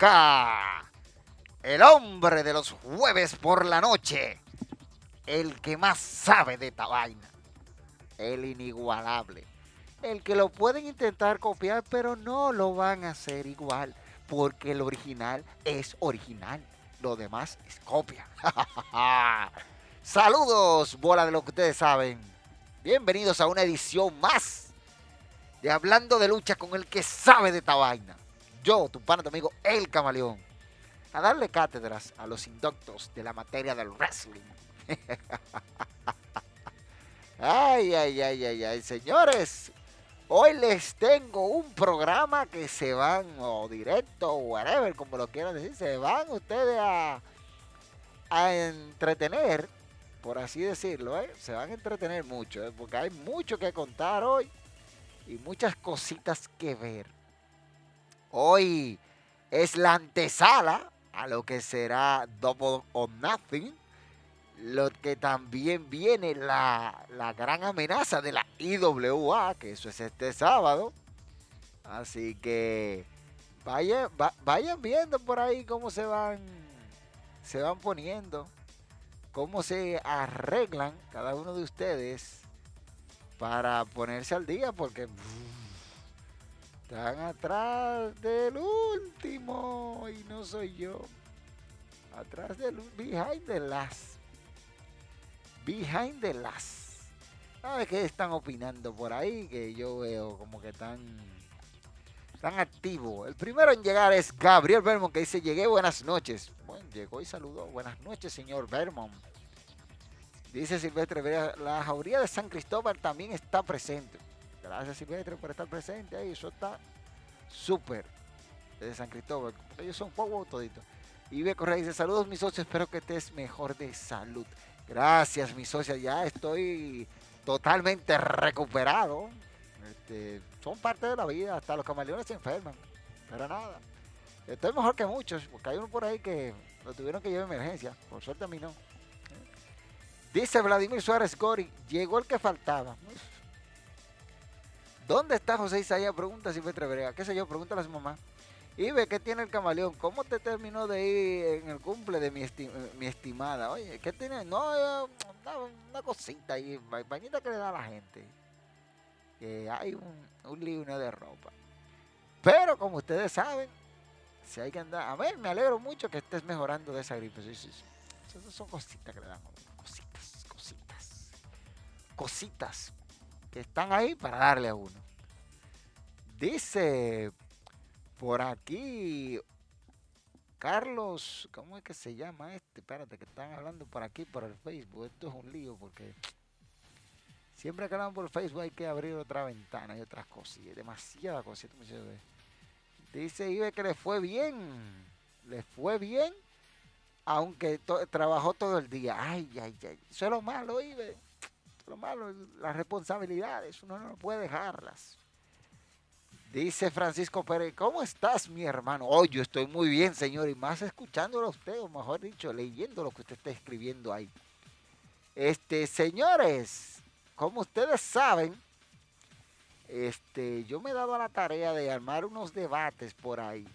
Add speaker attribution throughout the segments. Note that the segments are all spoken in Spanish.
Speaker 1: El hombre de los jueves por la noche, el que más sabe de esta vaina, el inigualable, el que lo pueden intentar copiar, pero no lo van a hacer igual, porque el original es original, lo demás es copia. Saludos, bola de lo que ustedes saben. Bienvenidos a una edición más de Hablando de Lucha con el que sabe de esta vaina. Yo, tu pana, tu amigo, el camaleón a darle cátedras a los indoctos de la materia del wrestling. ay, ay, ay, ay, ay, señores. Hoy les tengo un programa que se van, o directo, o whatever, como lo quieran decir, se van ustedes a, a entretener, por así decirlo, ¿eh? se van a entretener mucho, ¿eh? porque hay mucho que contar hoy y muchas cositas que ver. Hoy es la antesala a lo que será Double or Nothing. Lo que también viene la, gran amenaza de la IWA, que eso es este sábado. Así que vayan, vayan viendo por ahí cómo se van, se van poniendo, cómo se arreglan cada uno de ustedes para ponerse al día, porque están atrás del último y no soy yo. Atrás del behind the last. Behind the last. ¿Sabes qué están opinando por ahí? Que yo veo como que están tan activo. El primero en llegar es Gabriel Vermont que dice, llegué, buenas noches. Bueno, llegó y saludó. Buenas noches, señor Vermont. Dice Silvestre, la jauría de San Cristóbal también está presente. Gracias Silvestre por estar presente ahí. Eso está súper de San Cristóbal. Ellos son poco toditos. Y ve Correa dice, saludos mis socios, espero que estés mejor de salud. Gracias mis socios, ya estoy totalmente recuperado. Este, son parte de la vida, hasta los camaleones se enferman. Pero nada, estoy mejor que muchos, porque hay uno por ahí que lo tuvieron que llevar a emergencia. Por suerte a mí no. Dice Vladimir Suárez Gori, llegó el que faltaba. ¿Dónde está José Isaías? Pregunta si fue Verega. ¿Qué sé yo? Pregúntale a su mamá. Y ve qué tiene el camaleón. ¿Cómo te terminó de ir en el cumple de mi, estimada? Oye, ¿qué tiene? No, una, cosita ahí, bañita que le da a la gente. Que hay un, un lío de ropa. Pero como ustedes saben, si hay que andar. A ver, me alegro mucho que estés mejorando de esa gripe. Sí, sí, sí. Esas son cositas que le dan. Cositas, cositas. Cositas que están ahí para darle a uno. Dice por aquí Carlos, ¿cómo es que se llama este? Espérate, que están hablando por aquí, por el Facebook. Esto es un lío porque siempre que hablan por Facebook hay que abrir otra ventana y otras cosas. Demasiada cosita. Dice Ibe que le fue bien. Le fue bien, aunque trabajó todo el día. Ay, ay, ay. Eso es lo malo, Ibe lo malo, las responsabilidades, uno no puede dejarlas. Dice Francisco Pérez, ¿cómo estás, mi hermano? Oh, yo estoy muy bien, señor, y más escuchándolo a usted, o mejor dicho, leyendo lo que usted está escribiendo ahí. Este, señores, como ustedes saben, este, yo me he dado a la tarea de armar unos debates por ahí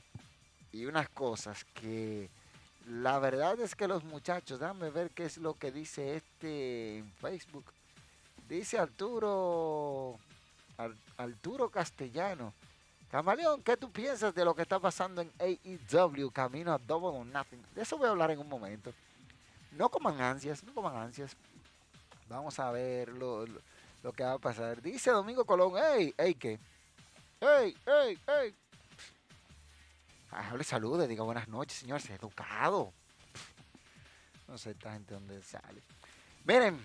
Speaker 1: y unas cosas que la verdad es que los muchachos, déjame ver qué es lo que dice este en Facebook. Dice Arturo Arturo Castellano. Camaleón, ¿qué tú piensas de lo que está pasando en AEW camino a Double or Nothing? De eso voy a hablar en un momento. No coman ansias, no coman ansias. Vamos a ver lo, que va a pasar. Dice Domingo Colón, hey, hey, ¿qué? Hey, hey, hey. Hable salude, diga buenas noches, señor, se educado. No sé esta gente dónde sale. Miren,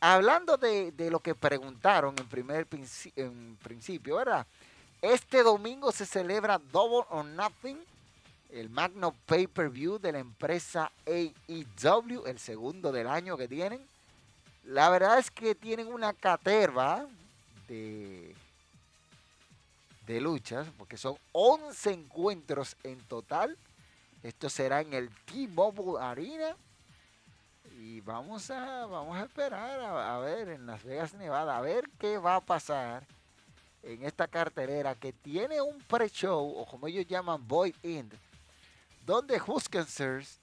Speaker 1: hablando de, lo que preguntaron en primer en principio, ¿verdad? Este domingo se celebra Double or Nothing, el Magno Pay-Per-View de la empresa AEW, el segundo del año que tienen. La verdad es que tienen una caterva de, de luchas, porque son 11 encuentros en total. Esto será en el T-Mobile Arena y vamos a, vamos a esperar a, ver en Las Vegas, Nevada, a ver qué va a pasar en esta cartelera que tiene un pre-show, o como ellos llaman, Void End, donde Huskensers,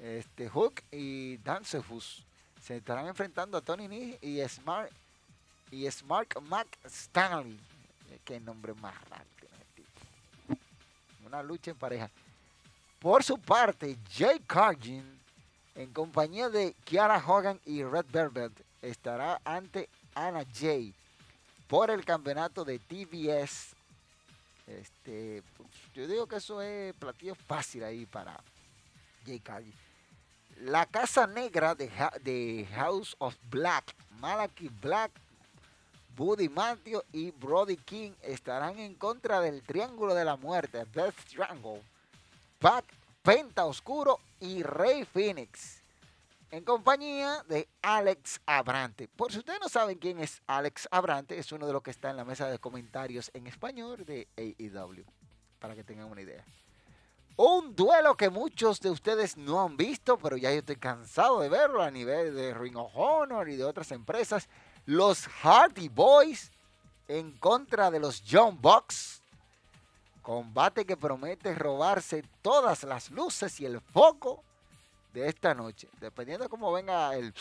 Speaker 1: este, Hook y Dancefus se estarán enfrentando a Tony Nee y Smart y Smart Mac Stanley. Qué nombre más raro Una lucha en pareja. Por su parte, Jay Cargin en compañía de Kiara Hogan y Red Velvet, estará ante Anna Jay por el campeonato de TBS. Este, pues, yo digo que eso es platillo fácil ahí para Jay. La Casa Negra de, de House of Black, Malachi Black, Buddy Matthew y Brody King estarán en contra del Triángulo de la Muerte, Death Triangle. Pac Penta Oscuro y Rey Phoenix. En compañía de Alex Abrante. Por si ustedes no saben quién es Alex Abrante, es uno de los que está en la mesa de comentarios en español de AEW. Para que tengan una idea. Un duelo que muchos de ustedes no han visto, pero ya yo estoy cansado de verlo a nivel de Ring of Honor y de otras empresas. Los Hardy Boys en contra de los John Bucks Combate que promete robarse todas las luces y el foco de esta noche. Dependiendo de cómo venga el...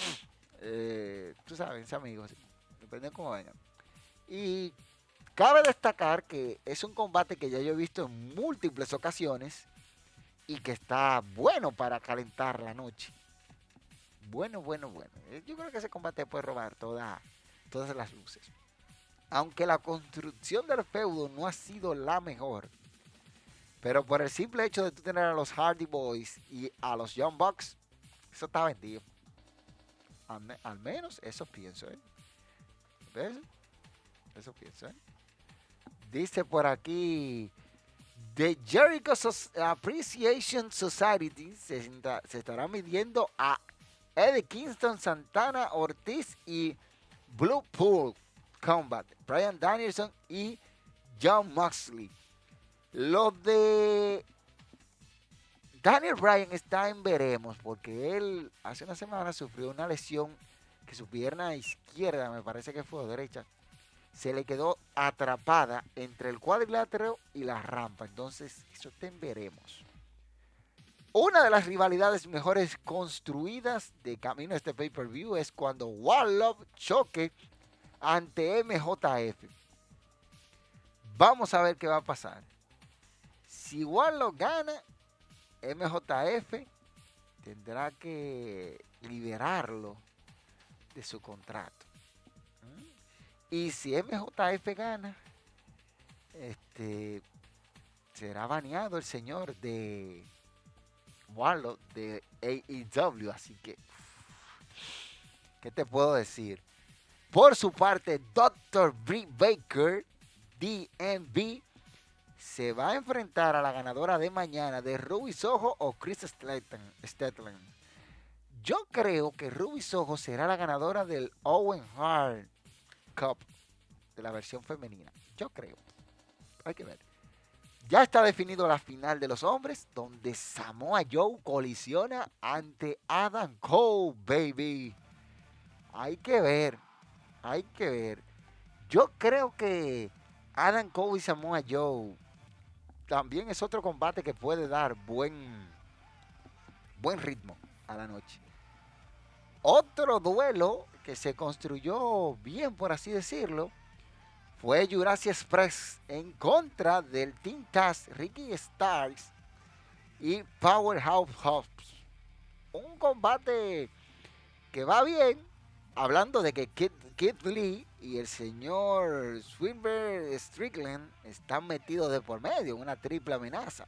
Speaker 1: Eh, tú sabes, amigos. Dependiendo de cómo venga. Y cabe destacar que es un combate que ya yo he visto en múltiples ocasiones y que está bueno para calentar la noche. Bueno, bueno, bueno. Yo creo que ese combate puede robar toda, todas las luces aunque la construcción del feudo no ha sido la mejor, pero por el simple hecho de tú tener a los Hardy Boys y a los Young Bucks, eso está vendido. Al, menos eso pienso, ¿eh? ¿Ves? Eso pienso, ¿eh? Dice por aquí, The Jericho Appreciation Society se, se estará midiendo a Eddie Kingston, Santana, Ortiz y Blue Pool Combat, Brian Danielson y John Moxley. Lo de Daniel Bryan está en veremos porque él hace una semana sufrió una lesión que su pierna izquierda, me parece que fue derecha, se le quedó atrapada entre el cuadrilátero y la rampa. Entonces, eso está en veremos. Una de las rivalidades mejores construidas de camino a este pay-per-view es cuando Love choque ante MJF. Vamos a ver qué va a pasar. Si lo gana, MJF tendrá que liberarlo de su contrato. Y si MJF gana, este será baneado el señor de Warlock de AEW. Así que, ¿qué te puedo decir? Por su parte, Dr. Britt Baker, DMV, se va a enfrentar a la ganadora de mañana de Ruby Soho o Chris Stetland. Yo creo que Ruby Soho será la ganadora del Owen Hart Cup de la versión femenina. Yo creo. Hay que ver. Ya está definido la final de los hombres, donde Samoa Joe colisiona ante Adam Cole, baby. Hay que ver. Hay que ver. Yo creo que Adam Cole y Samoa Joe también es otro combate que puede dar buen, buen ritmo a la noche. Otro duelo que se construyó bien, por así decirlo, fue Jurassic Express en contra del Team Taz, Ricky Starks y Powerhouse Hobbs. Un combate que va bien, hablando de que Kid, Lee y el señor Swinburne Strickland están metidos de por medio en una triple amenaza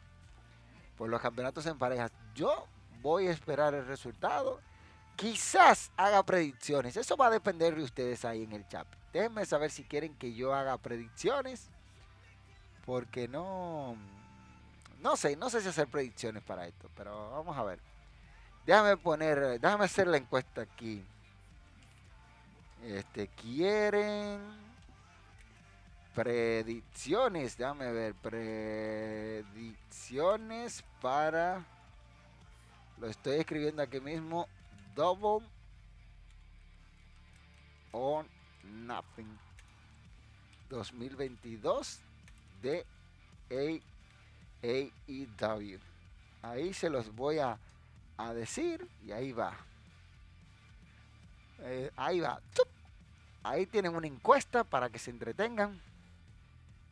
Speaker 1: por los campeonatos en parejas. Yo voy a esperar el resultado. Quizás haga predicciones. Eso va a depender de ustedes ahí en el chat. Déjenme saber si quieren que yo haga predicciones. Porque no... No sé, no sé si hacer predicciones para esto. Pero vamos a ver. Déjame poner, déjame hacer la encuesta aquí. Este, quieren predicciones, déjame ver, predicciones para, lo estoy escribiendo aquí mismo, Double or Nothing 2022 de AEW. Ahí se los voy a, a decir y ahí va. Eh, ahí va. Ahí tienen una encuesta para que se entretengan.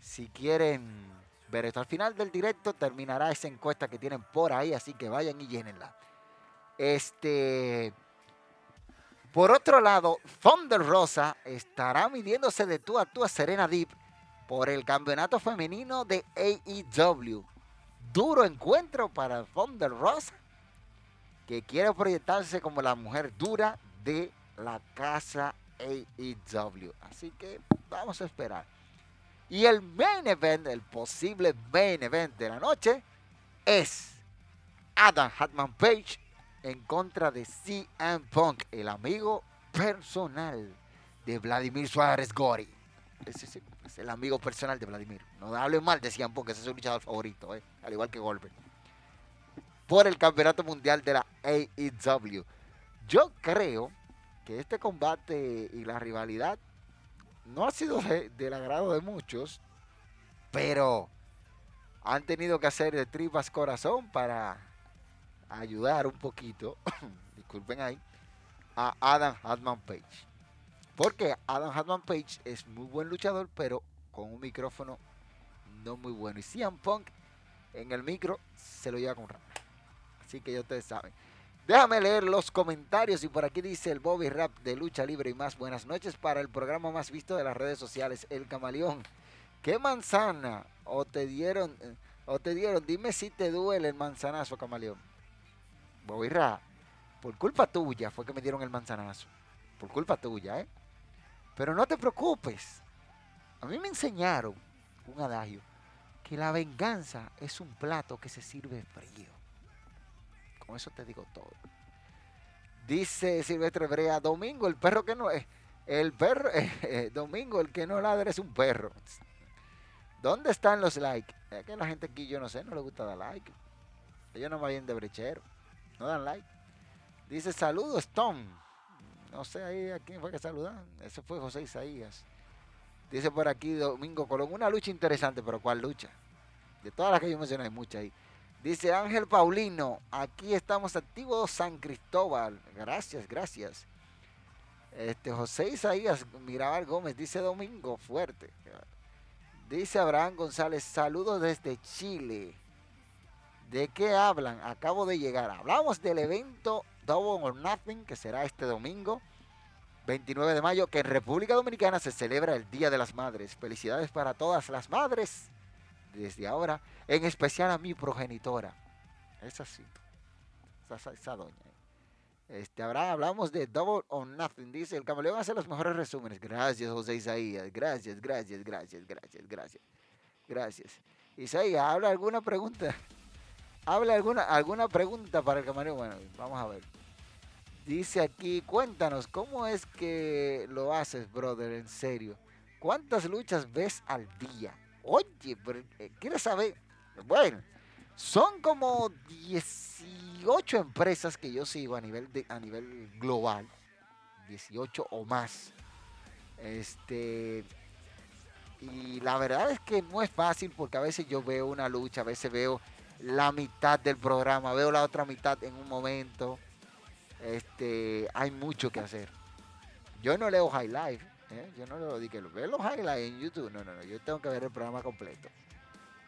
Speaker 1: Si quieren ver esto al final del directo, terminará esa encuesta que tienen por ahí, así que vayan y llénenla. Este. Por otro lado, Thunder Rosa estará midiéndose de tú a tú a Serena Deep por el campeonato femenino de AEW. Duro encuentro para Thunder Rosa, que quiere proyectarse como la mujer dura de la casa AEW. Así que vamos a esperar. Y el main event, el posible main event de la noche, es Adam Hatman Page en contra de CM Punk, el amigo personal de Vladimir Suárez Gori. Es, el amigo personal de Vladimir. No hable mal de CM Punk, ese es su luchador favorito, eh, al igual que Goldberg. Por el campeonato mundial de la AEW. Yo creo que este combate y la rivalidad no ha sido del agrado de muchos, pero han tenido que hacer de tripas corazón para ayudar un poquito, disculpen ahí, a Adam Hatman Page. Porque Adam Hatman Page es muy buen luchador, pero con un micrófono no muy bueno. Y CM Punk en el micro se lo lleva con rama. Así que ya ustedes saben. Déjame leer los comentarios y por aquí dice el Bobby Rap de Lucha Libre y más. Buenas noches para el programa más visto de las redes sociales, El Camaleón. ¿Qué manzana? ¿O te dieron? ¿O te dieron? Dime si te duele el manzanazo, Camaleón. Bobby Rap, por culpa tuya fue que me dieron el manzanazo. Por culpa tuya, ¿eh? Pero no te preocupes. A mí me enseñaron un adagio que la venganza es un plato que se sirve frío eso te digo todo. Dice Silvestre Brea, Domingo, el perro que no es, el perro, eh, Domingo, el que no ladra es un perro. ¿Dónde están los likes? Es que la gente aquí, yo no sé, no le gusta dar like. Ellos no vayan de brechero, no dan like. Dice, saludos, Tom. No sé ahí a quién fue que saludan. Ese fue José Isaías. Dice por aquí Domingo Colón, una lucha interesante, pero ¿cuál lucha? De todas las que yo mencioné hay muchas ahí. Dice Ángel Paulino, aquí estamos activos San Cristóbal. Gracias, gracias. Este José Isaías Mirabal Gómez dice Domingo fuerte. Dice Abraham González, saludos desde Chile. ¿De qué hablan? Acabo de llegar. Hablamos del evento Double or Nothing que será este domingo 29 de mayo que en República Dominicana se celebra el Día de las Madres. Felicidades para todas las madres desde ahora, en especial a mi progenitora. Esa sí, esa, esa doña. Este, ahora hablamos de Double or Nothing. Dice, el camaleón hace los mejores resúmenes. Gracias, José Isaías. Gracias, gracias, gracias, gracias, gracias. Gracias. Isaías, ¿habla alguna pregunta? ¿Habla alguna, alguna pregunta para el camaleón? Bueno, vamos a ver. Dice aquí, cuéntanos, ¿cómo es que lo haces, brother? En serio. ¿Cuántas luchas ves al día? Oye, pero, eh, ¿quieres saber? Bueno, son como 18 empresas que yo sigo a nivel, de, a nivel global. 18 o más. Este. Y la verdad es que no es fácil porque a veces yo veo una lucha, a veces veo la mitad del programa, veo la otra mitad en un momento. Este, hay mucho que hacer. Yo no leo High Life, ¿eh? Yo no lo digo, ver los highlights en YouTube. No, no, no. Yo tengo que ver el programa completo.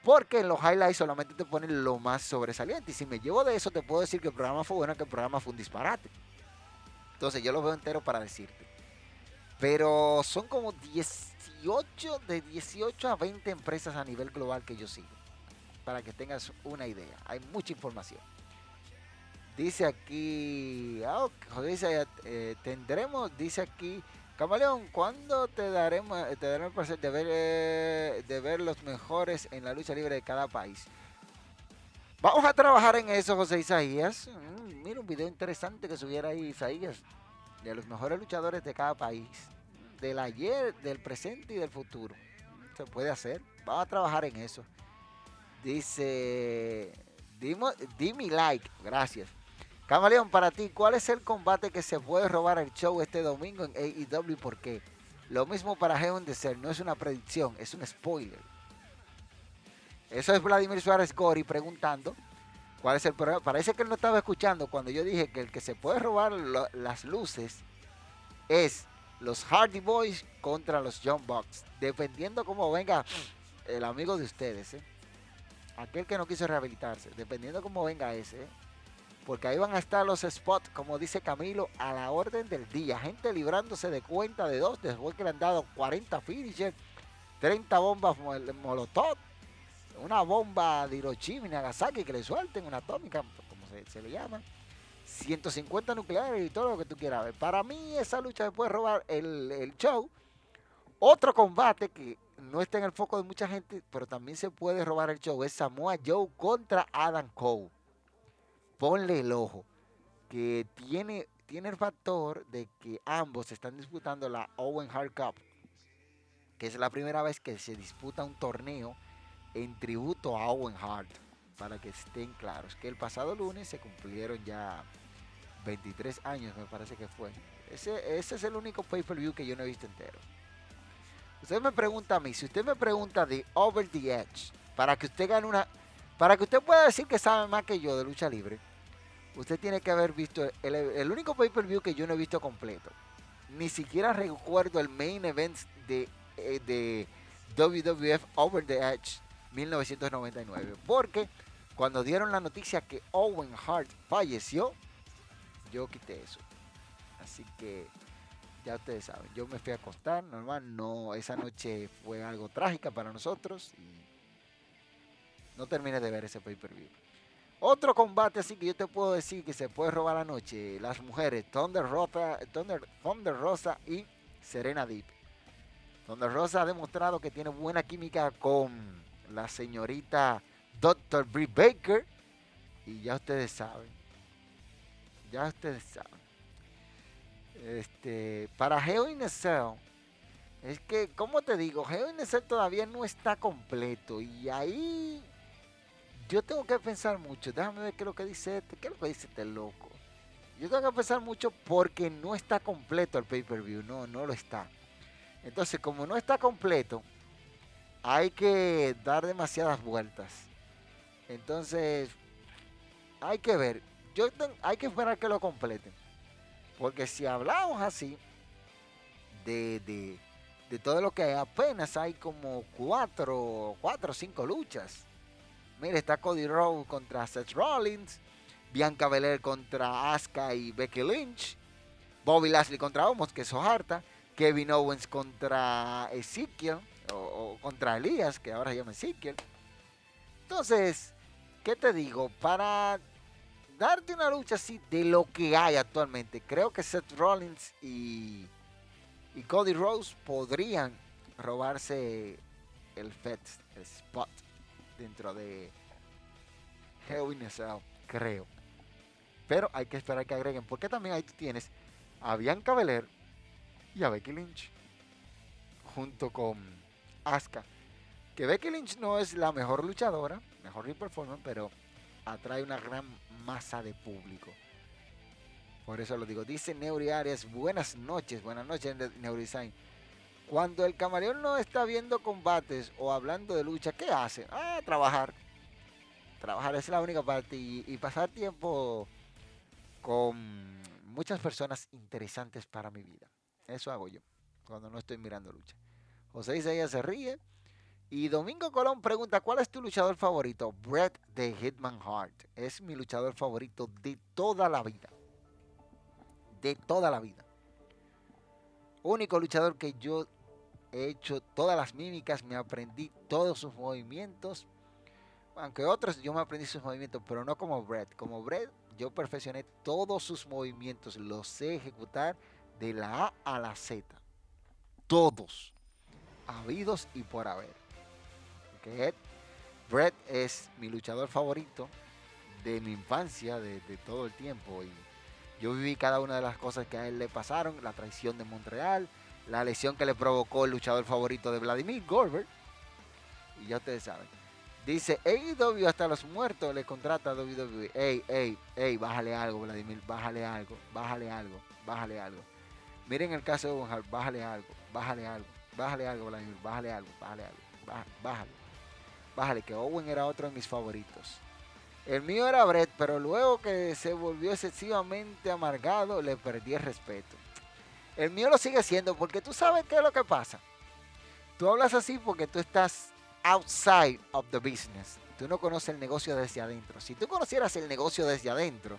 Speaker 1: Porque en los highlights solamente te ponen lo más sobresaliente. Y si me llevo de eso, te puedo decir que el programa fue bueno, que el programa fue un disparate. Entonces yo lo veo entero para decirte. Pero son como 18, de 18 a 20 empresas a nivel global que yo sigo. Para que tengas una idea. Hay mucha información. Dice aquí, ah, dice, eh, tendremos, dice aquí, Camaleón, ¿cuándo te daremos, te daremos el placer de ver, eh, de ver los mejores en la lucha libre de cada país? Vamos a trabajar en eso, José Isaías. Mm, mira un video interesante que subiera ahí Isaías de los mejores luchadores de cada país, del ayer, del presente y del futuro. Se puede hacer. Vamos a trabajar en eso. Dice, dime like, gracias. Camaleón, para ti, ¿cuál es el combate que se puede robar el show este domingo en AEW por qué? Lo mismo para Heaven de Ser, no es una predicción, es un spoiler. Eso es Vladimir Suárez Gori preguntando cuál es el problema. Parece que él no estaba escuchando cuando yo dije que el que se puede robar las luces es los Hardy Boys contra los John Bucks. Dependiendo cómo venga el amigo de ustedes, ¿eh? aquel que no quiso rehabilitarse, dependiendo cómo venga ese. ¿eh? Porque ahí van a estar los spots, como dice Camilo, a la orden del día. Gente librándose de cuenta de dos después que le han dado 40 finishers, 30 bombas molotov, una bomba de Hiroshima y Nagasaki que le suelten, una atómica, como se, le llama, 150 nucleares y todo lo que tú quieras ver. Para mí esa lucha me puede robar el show. Otro combate que no está en el foco de mucha gente, pero también se puede robar el show, es Samoa Joe contra Adam Cole ponle el ojo, que tiene, tiene el factor de que ambos están disputando la Owen Hart Cup, que es la primera vez que se disputa un torneo en tributo a Owen Hart, para que estén claros, que el pasado lunes se cumplieron ya 23 años, me parece que fue. Ese, ese es el único pay-per-view que yo no he visto entero. Usted me pregunta a mí, si usted me pregunta de Over the Edge, para que usted gane una, para que usted pueda decir que sabe más que yo de lucha libre, usted tiene que haber visto el, único pay-per-view que yo no he visto completo. Ni siquiera recuerdo el main event de, eh, de WWF Over the Edge 1999. Porque cuando dieron la noticia que Owen Hart falleció, yo quité eso. Así que ya ustedes saben, yo me fui a acostar, normal, no, esa noche fue algo trágica para nosotros no terminé de ver ese pay-per-view. Otro combate así que yo te puedo decir que se puede robar la noche. Las mujeres, Thunder Rosa, Thunder, Thunder Rosa y Serena Deep. Thunder Rosa ha demostrado que tiene buena química con la señorita Dr. Brie Baker. Y ya ustedes saben. Ya ustedes saben. Este, para Hell in Cell, es que, como te digo, Hell in Cell todavía no está completo. Y ahí yo tengo que pensar mucho. Déjame ver qué es lo que dice este. ¿Qué es lo que dice este loco? Yo tengo que pensar mucho porque no está completo el pay-per-view. No, no lo está. Entonces, como no está completo, hay que dar demasiadas vueltas. Entonces, hay que ver. Yo hay que esperar que lo completen. Porque si hablamos así de, de, de todo lo que hay, apenas hay como cuatro, cuatro o cinco luchas. Mira, está Cody Rhodes contra Seth Rollins, Bianca Belair contra Asuka y Becky Lynch, Bobby Lashley contra Omos, que es harta, Kevin Owens contra Ezekiel, o, contra Elías, que ahora se llama Ezekiel. Entonces, ¿qué te digo? Para darte una lucha así de lo que hay actualmente, creo que Seth Rollins y, y Cody Rhodes podrían robarse el FED, el spot dentro de Hell in creo. Pero hay que esperar que agreguen, porque también ahí tú tienes a Bianca Belair y a Becky Lynch, junto con Asuka. Que Becky Lynch no es la mejor luchadora, mejor performance, pero atrae una gran masa de público. Por eso lo digo. Dice Neuri Arias, buenas noches, buenas noches Design cuando el camaleón no está viendo combates o hablando de lucha, ¿qué hace? Ah, trabajar. Trabajar es la única parte y, pasar tiempo con muchas personas interesantes para mi vida. Eso hago yo. cuando no estoy mirando lucha. José Isaías se ríe. Y Domingo Colón pregunta, ¿cuál es tu luchador favorito? Brett de Hitman Heart. Es mi luchador favorito de toda la vida. De toda la vida. Único luchador que yo he hecho todas las mímicas, me aprendí todos sus movimientos. Aunque otros yo me aprendí sus movimientos, pero no como Brett. Como Brett, yo perfeccioné todos sus movimientos, los sé ejecutar de la A a la Z. Todos. Habidos y por haber. Porque Brett es mi luchador favorito de mi infancia, de, de, todo el tiempo. Y yo viví cada una de las cosas que a él le pasaron, la traición de Montreal, la lesión que le provocó el luchador favorito de Vladimir Goldberg. Y ya ustedes saben. Dice, AEW hasta los muertos le contrata a WWE. Ey, ey, ey, bájale algo, Vladimir, bájale algo, bájale algo, bájale algo. Miren el caso de Owen bájale algo, bájale algo, bájale algo, Vladimir, bájale algo, bájale algo, bájale. Bájale, que Owen era otro de mis favoritos. El mío era Brett, pero luego que se volvió excesivamente amargado, le perdí el respeto. El mío lo sigue siendo porque tú sabes qué es lo que pasa. Tú hablas así porque tú estás outside of the business. Tú no conoces el negocio desde adentro. Si tú conocieras el negocio desde adentro,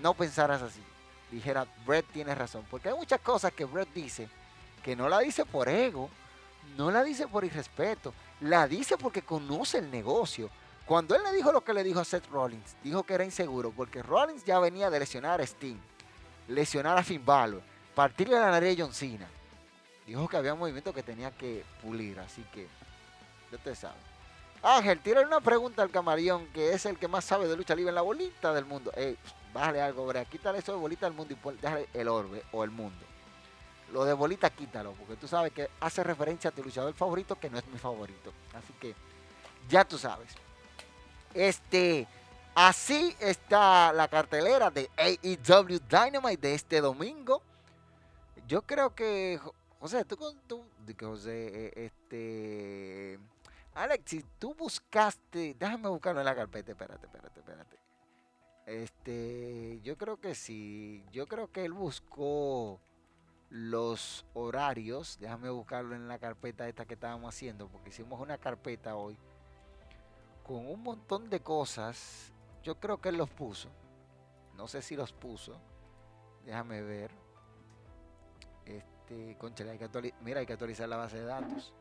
Speaker 1: no pensaras así. Dijera, Brett tiene razón. Porque hay muchas cosas que Brett dice que no la dice por ego, no la dice por irrespeto, la dice porque conoce el negocio. Cuando él le dijo lo que le dijo a Seth Rollins, dijo que era inseguro porque Rollins ya venía de lesionar a Sting, lesionar a Finn Balor, partirle la nariz a John Cena. Dijo que había un movimiento que tenía que pulir, así que ya te sabe. Ángel, tira una pregunta al camarión, que es el que más sabe de lucha libre en la bolita del mundo. Ey, bájale algo, Brea, quítale eso de bolita del mundo y déjale el orbe o el mundo. Lo de bolita quítalo, porque tú sabes que hace referencia a tu luchador favorito, que no es mi favorito. Así que ya tú sabes. Este, así está la cartelera de AEW Dynamite de este domingo. Yo creo que, José, tú, tú José, eh, este, Alex, si tú buscaste, déjame buscarlo en la carpeta, espérate, espérate, espérate. Este, yo creo que sí, yo creo que él buscó los horarios, déjame buscarlo en la carpeta esta que estábamos haciendo, porque hicimos una carpeta hoy con un montón de cosas. Yo creo que él los puso. No sé si los puso. Déjame ver. Este, concha, hay que mira, hay que actualizar la base de datos.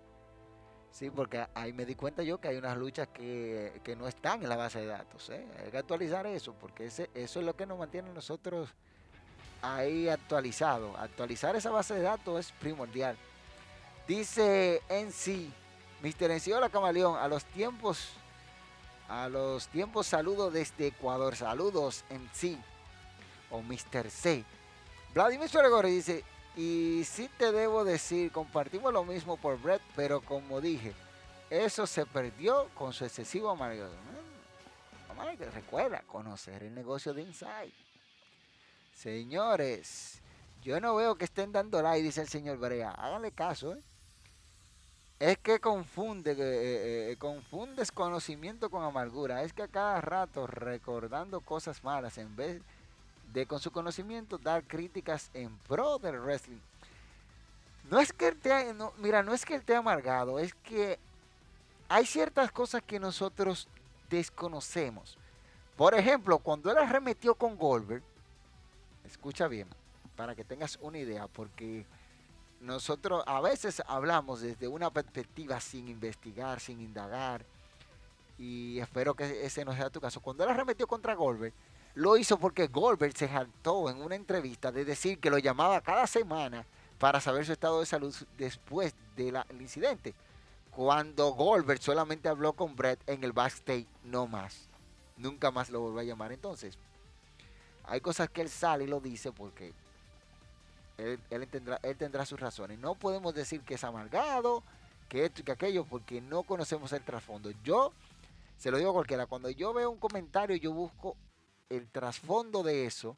Speaker 1: Sí, porque ahí me di cuenta yo que hay unas luchas que, que no están en la base de datos. ¿eh? Hay que actualizar eso, porque ese, eso es lo que nos mantiene nosotros ahí actualizado. Actualizar esa base de datos es primordial. Dice en sí, Mr. la Camaleón, a los tiempos, a los tiempos saludo desde Ecuador. Saludos en sí. O Mr. C. Vladimir Suárez dice, y sí te debo decir, compartimos lo mismo por Brett, pero como dije, eso se perdió con su excesivo amargo. Recuerda, conocer el negocio de Inside. Señores, yo no veo que estén dando like, dice el señor Brea. Háganle caso, ¿eh? Es que confunde, eh, eh, confundes conocimiento con amargura. Es que a cada rato recordando cosas malas en vez de con su conocimiento dar críticas en pro del wrestling. No es que él te, no, mira, no es que esté amargado, es que hay ciertas cosas que nosotros desconocemos. Por ejemplo, cuando él arremetió con Goldberg, escucha bien, para que tengas una idea, porque nosotros a veces hablamos desde una perspectiva sin investigar, sin indagar, y espero que ese no sea tu caso. Cuando él arremetió contra Goldberg, lo hizo porque Goldberg se saltó en una entrevista de decir que lo llamaba cada semana para saber su estado de salud después del incidente. Cuando Goldberg solamente habló con Brett en el backstage, no más. Nunca más lo volvió a llamar. Entonces, hay cosas que él sale y lo dice porque él, tendrá, él tendrá sus razones. No podemos decir que es amargado, que esto y que aquello, porque no conocemos el trasfondo. Yo, se lo digo a cualquiera, cuando yo veo un comentario, yo busco el trasfondo de eso.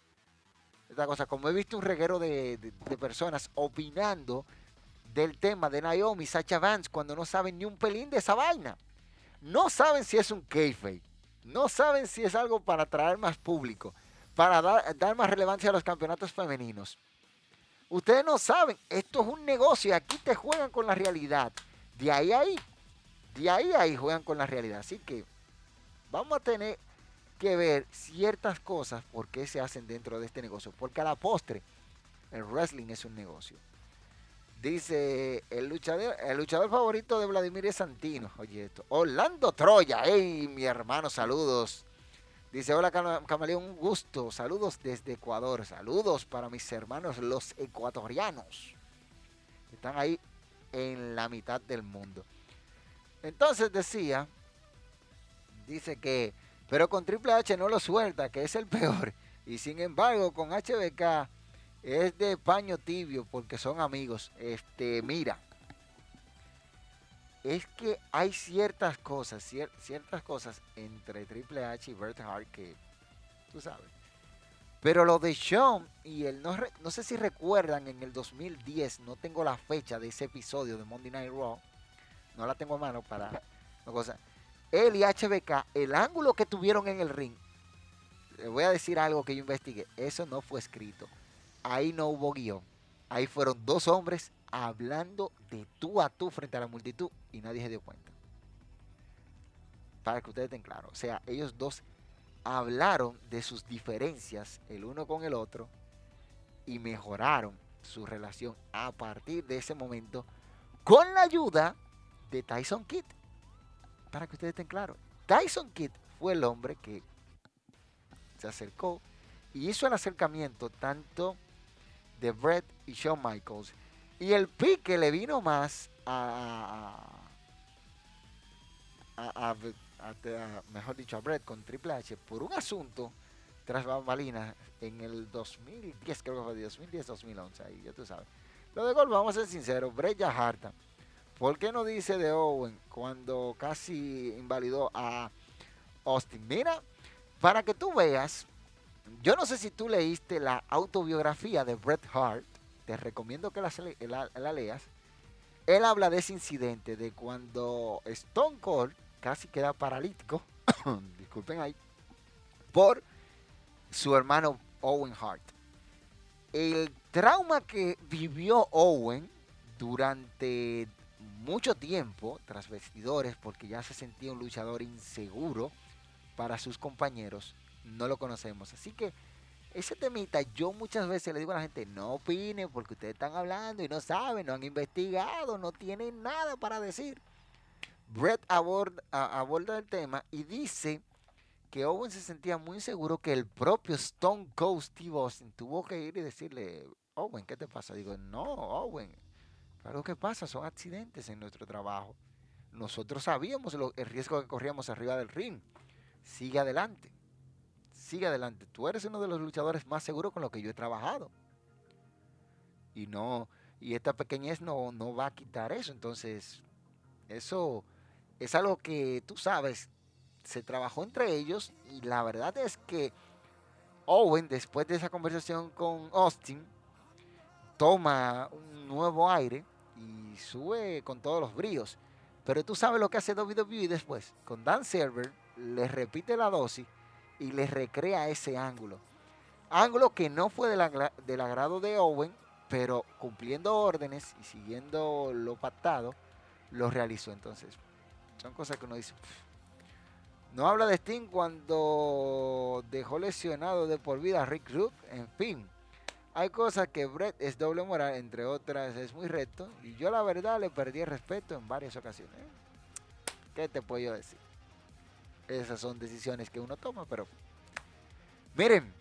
Speaker 1: Esta cosa, como he visto un reguero de, personas opinando del tema de Naomi, Sacha Vance, cuando no saben ni un pelín de esa vaina. No saben si es un kayfabe. No saben si es algo para atraer más público para dar, más relevancia a los campeonatos femeninos. Ustedes no saben, esto es un negocio y aquí te juegan con la realidad. De ahí a ahí, de ahí a ahí juegan con la realidad. Así que vamos a tener que ver ciertas cosas por qué se hacen dentro de este negocio. Porque a la postre, el wrestling es un negocio. Dice el luchador, el luchador favorito de Vladimir Santino. Oye, esto. Orlando Troya. Hey, mi hermano, saludos. Dice, hola Camaleón, un gusto. Saludos desde Ecuador. Saludos para mis hermanos los ecuatorianos. están ahí en la mitad del mundo. Entonces decía, dice que, pero con Triple H no lo suelta, que es el peor. Y sin embargo, con HBK es de paño tibio porque son amigos. Este, mira, es que hay ciertas cosas, ciertas cosas entre Triple H y Bret Hart que tú sabes. Pero lo de Sean y él, no, no sé si recuerdan en el 2010, no tengo la fecha de ese episodio de Monday Night Raw, no la tengo a mano para la cosa. Él y HBK, el ángulo que tuvieron en el ring, le voy a decir algo que yo investigué, eso no fue escrito, ahí no hubo guion, ahí fueron dos hombres hablando de tú a tú frente a la multitud y nadie se dio cuenta. Para que ustedes estén claros. O sea, ellos dos hablaron de sus diferencias el uno con el otro y mejoraron su relación a partir de ese momento con la ayuda de Tyson Kidd. Para que ustedes estén claros. Tyson Kidd fue el hombre que se acercó y hizo el acercamiento tanto de Brett y Shawn Michaels y el pique le vino más a, a, mejor dicho, a Brett con Triple H por un asunto tras bambalinas en el 2010, creo que fue 2010-2011, ahí ya tú sabes. Lo de gol, vamos a ser sinceros, Brett ya. ¿Por qué no dice de Owen cuando casi invalidó a Austin? Mira, para que tú veas, yo no sé si tú leíste la autobiografía de Bret Hart, te recomiendo que la, leas. Él habla de ese incidente, de cuando Stone Cold casi queda paralítico, disculpen ahí, por su hermano Owen Hart. El trauma que vivió Owen durante mucho tiempo, tras vestidores, porque ya se sentía un luchador inseguro para sus compañeros, no lo conocemos. Así que ese temita, yo muchas veces le digo a la gente, no opinen porque ustedes están hablando y no saben, no han investigado, no tienen nada para decir. Brett aborda, aborda el tema y dice que Owen se sentía muy seguro que el propio Stone Cold Steve Austin tuvo que ir y decirle, Owen, ¿qué te pasa? Digo, no, Owen, lo que pasa son accidentes en nuestro trabajo. Nosotros sabíamos el riesgo que corríamos arriba del ring. Sigue adelante sigue adelante. Tú eres uno de los luchadores más seguros con los que yo he trabajado. Y no, y esta pequeñez no, no va a quitar eso. Entonces, eso es algo que tú sabes, se trabajó entre ellos y la verdad es que Owen, después de esa conversación con Austin, toma un nuevo aire y sube con todos los bríos. Pero tú sabes lo que hace WWE después. Con Dan Server le repite la dosis y le recrea ese ángulo. Ángulo que no fue del, agrado de Owen, pero cumpliendo órdenes y siguiendo lo pactado, lo realizó. Entonces, son cosas que uno dice. No habla de Sting cuando dejó lesionado de por vida a Rick Rook. En fin, hay cosas que Brett es doble moral, entre otras es muy recto. Y yo la verdad le perdí respeto en varias ocasiones. ¿Qué te puedo decir? Esas son decisiones que uno toma, pero... Miren,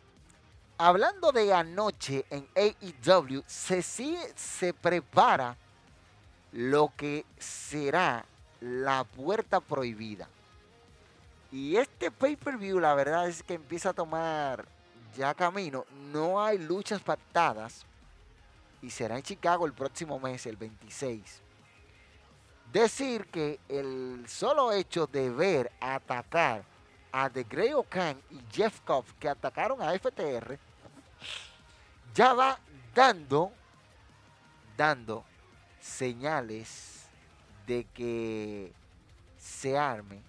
Speaker 1: hablando de anoche en AEW, se, se prepara lo que será la puerta prohibida. Y este pay-per-view, la verdad es que empieza a tomar ya camino. No hay luchas pactadas. Y será en Chicago el próximo mes, el 26 decir que el solo hecho de ver atacar a The Grey O'Khan y Jeff Cobb que atacaron a FTR ya va dando dando señales de que se arme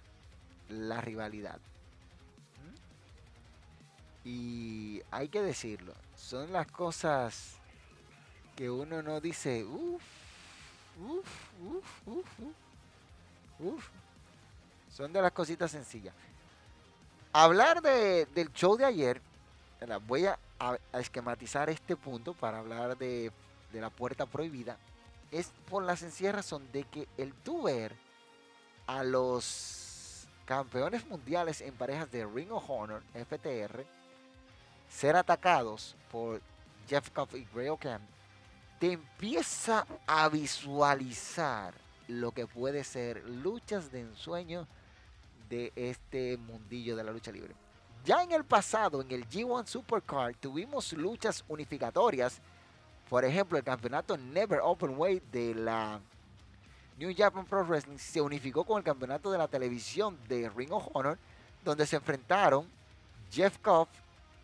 Speaker 1: la rivalidad. Y hay que decirlo, son las cosas que uno no dice, uff, uff, uff, uff, uff. Son de las cositas sencillas. Hablar de, del show de ayer, voy a, esquematizar este punto para hablar de, de, la puerta prohibida, es por la sencilla razón de que el tú ver a los campeones mundiales en parejas de Ring of Honor, FTR, ser atacados por Jeff Cobb y Gray O'Cam, te empieza a visualizar lo que puede ser luchas de ensueño de este mundillo de la lucha libre. Ya en el pasado, en el G1 Supercard, tuvimos luchas unificatorias. Por ejemplo, el campeonato Never Open Weight de la New Japan Pro Wrestling se unificó con el campeonato de la televisión de Ring of Honor, donde se enfrentaron Jeff Cobb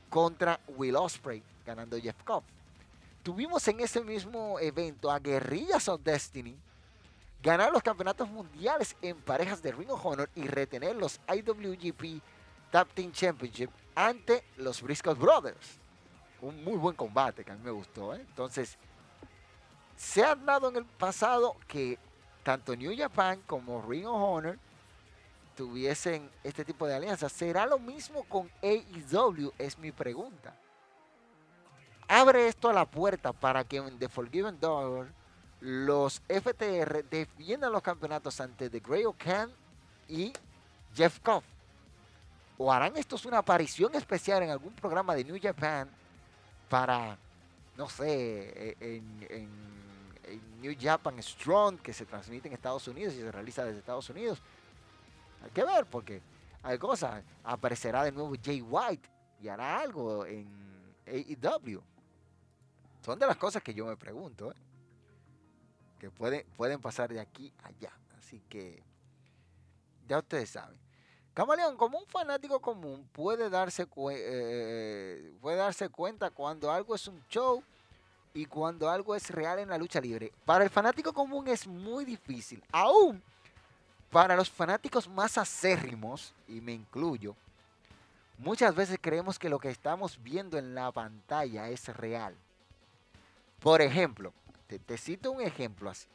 Speaker 1: contra Will Ospreay, ganando Jeff Cobb. Tuvimos en ese mismo evento a Guerrillas of Destiny ganar los campeonatos mundiales en parejas de Ring of Honor y retener los IWGP Tag Team Championship ante los Briscoe Brothers. Un muy buen combate que a mí me gustó. ¿eh? Entonces, se ha dado en el pasado que tanto New Japan como Ring of Honor tuviesen este tipo de alianzas. ¿Será lo mismo con AEW? Es mi pregunta. Abre esto a la puerta para que en The Forgiven Door los FTR defiendan los campeonatos ante The Grey O'Can y Jeff Cobb. ¿O harán estos una aparición especial en algún programa de New Japan para, no sé, en, New Japan Strong que se transmite en Estados Unidos y se realiza desde Estados Unidos? Hay que ver porque hay cosas. Aparecerá de nuevo Jay White y hará algo en AEW. Son de las cosas que yo me pregunto. ¿eh? que pueden, pueden pasar de aquí a allá. Así que ya ustedes saben. Camaleón, como un fanático común, puede darse, eh, puede darse cuenta cuando algo es un show y cuando algo es real en la lucha libre. Para el fanático común es muy difícil. Aún para los fanáticos más acérrimos, y me incluyo, muchas veces creemos que lo que estamos viendo en la pantalla es real. Por ejemplo, te, cito un ejemplo así.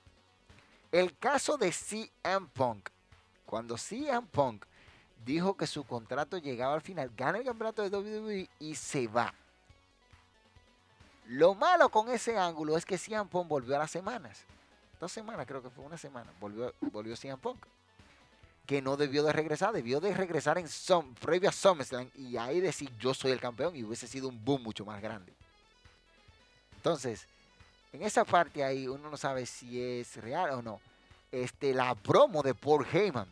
Speaker 1: El caso de CM Punk. Cuando CM Punk dijo que su contrato llegaba al final, gana el campeonato de WWE y se va. Lo malo con ese ángulo es que CM Punk volvió a las semanas. Dos semanas, creo que fue una semana. Volvió, volvió CM Punk. Que no debió de regresar, debió de regresar en previo a SummerSlam y ahí decir yo soy el campeón y hubiese sido un boom mucho más grande. Entonces, en esa parte ahí uno no sabe si es real o no. Este, la promo de Paul Heyman,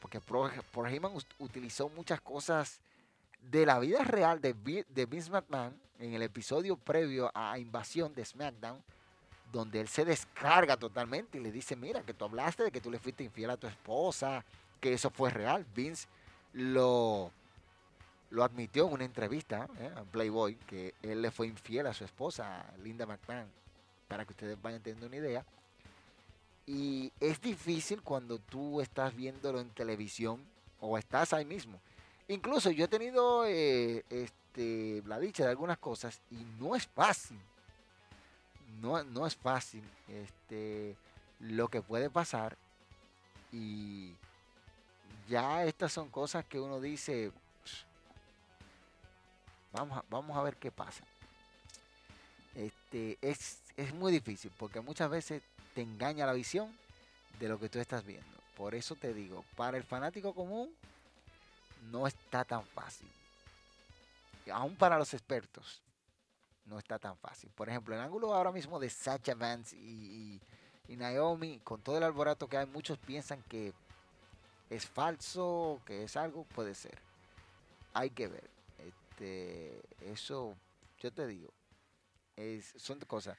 Speaker 1: porque Paul Heyman utilizó muchas cosas de la vida real de, de Vince McMahon en el episodio previo a Invasión de SmackDown, donde él se descarga totalmente y le dice, mira, que tú hablaste de que tú le fuiste infiel a tu esposa, que eso fue real. Vince lo, lo admitió en una entrevista ¿eh? a Playboy, que él le fue infiel a su esposa, Linda McMahon para que ustedes vayan teniendo una idea. Y es difícil cuando tú estás viéndolo en televisión o estás ahí mismo. Incluso yo he tenido eh, este, la dicha de algunas cosas y no es fácil. No, no es fácil este, lo que puede pasar. Y ya estas son cosas que uno dice, vamos vamos a ver qué pasa. Este, es, es muy difícil porque muchas veces te engaña la visión de lo que tú estás viendo. Por eso te digo, para el fanático común no está tan fácil. Aún para los expertos no está tan fácil. Por ejemplo, el ángulo ahora mismo de Sacha Vance y, Naomi, con todo el alboroto que hay, muchos piensan que es falso, que es algo, puede ser. Hay que ver. Este, eso, yo te digo, es, son cosas.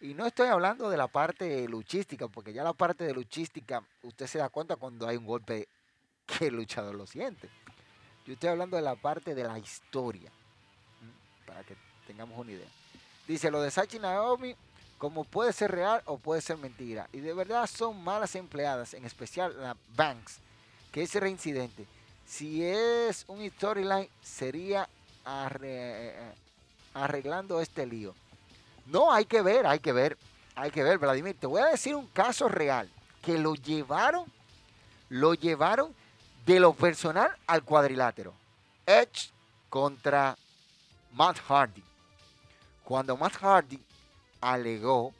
Speaker 1: Y no estoy hablando de la parte luchística, porque ya la parte de luchística, usted se da cuenta cuando hay un golpe que el luchador lo siente. Yo estoy hablando de la parte de la historia, para que tengamos una idea. Dice, lo de Sachi Naomi, como puede ser real o puede ser mentira. Y de verdad son malas empleadas, en especial la Banks, que ese reincidente. Si es un storyline, sería eh, arreglando este lío No, hay que ver, hay que ver, hay que ver, Vladimir. Te voy a decir un caso real, que lo llevaron, lo llevaron de lo personal al cuadrilátero. Edge contra Matt Hardy. Cuando Matt Hardy alegó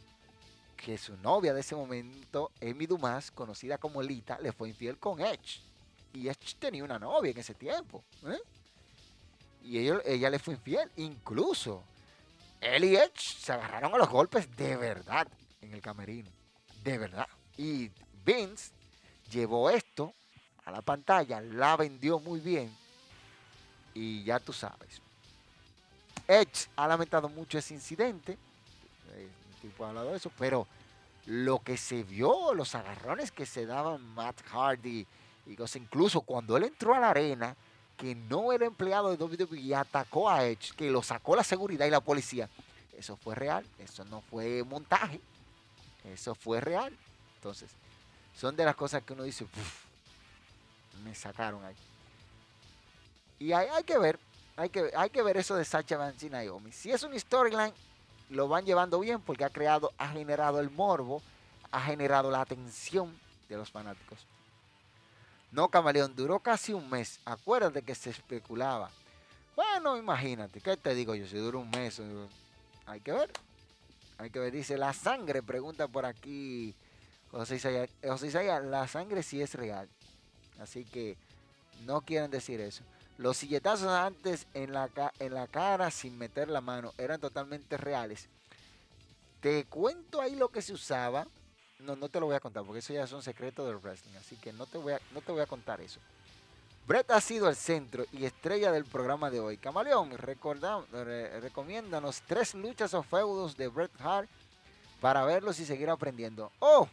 Speaker 1: que su novia de ese momento, Amy Dumas, conocida como Lita, le fue infiel con Edge. Y Edge tenía una novia en ese tiempo. ¿eh? Y ella le fue infiel. Incluso él y Edge se agarraron a los golpes de verdad en el camerino. De verdad. Y Vince llevó esto a la pantalla, la vendió muy bien. Y ya tú sabes. Edge ha lamentado mucho ese incidente tipo ha hablado de eso, pero lo que se vio, los agarrones que se daban Matt Hardy, y incluso cuando él entró a la arena, que no era empleado de WWE y atacó a Edge, que lo sacó la seguridad y la policía, eso fue real, eso no fue montaje, eso fue real. Entonces, son de las cosas que uno dice, me sacaron ahí. Y hay, hay, que ver, hay que, hay que ver eso de Sacha Banks y Naomi. Si es un storyline, lo van llevando bien porque ha creado, ha generado el morbo, ha generado la atención de los fanáticos. No, Camaleón, duró casi un mes. Acuérdate que se especulaba. Bueno, imagínate, ¿qué te digo yo? Si dura un mes, eh, hay que ver. Hay que ver, dice la sangre, pregunta por aquí José Isaiah. José Isaiah, la sangre sí es real. Así que no quieren decir eso. Los silletazos antes en la, en la cara sin meter la mano eran totalmente reales. Te cuento ahí lo que se usaba. No, no te lo voy a contar porque eso ya son secretos del wrestling. Así que no te voy a, no te voy a contar eso. Brett ha sido el centro y estrella del programa de hoy. Camaleón, recomiéndanos tres luchas o feudos de Bret Hart para verlos y seguir aprendiendo. Oh,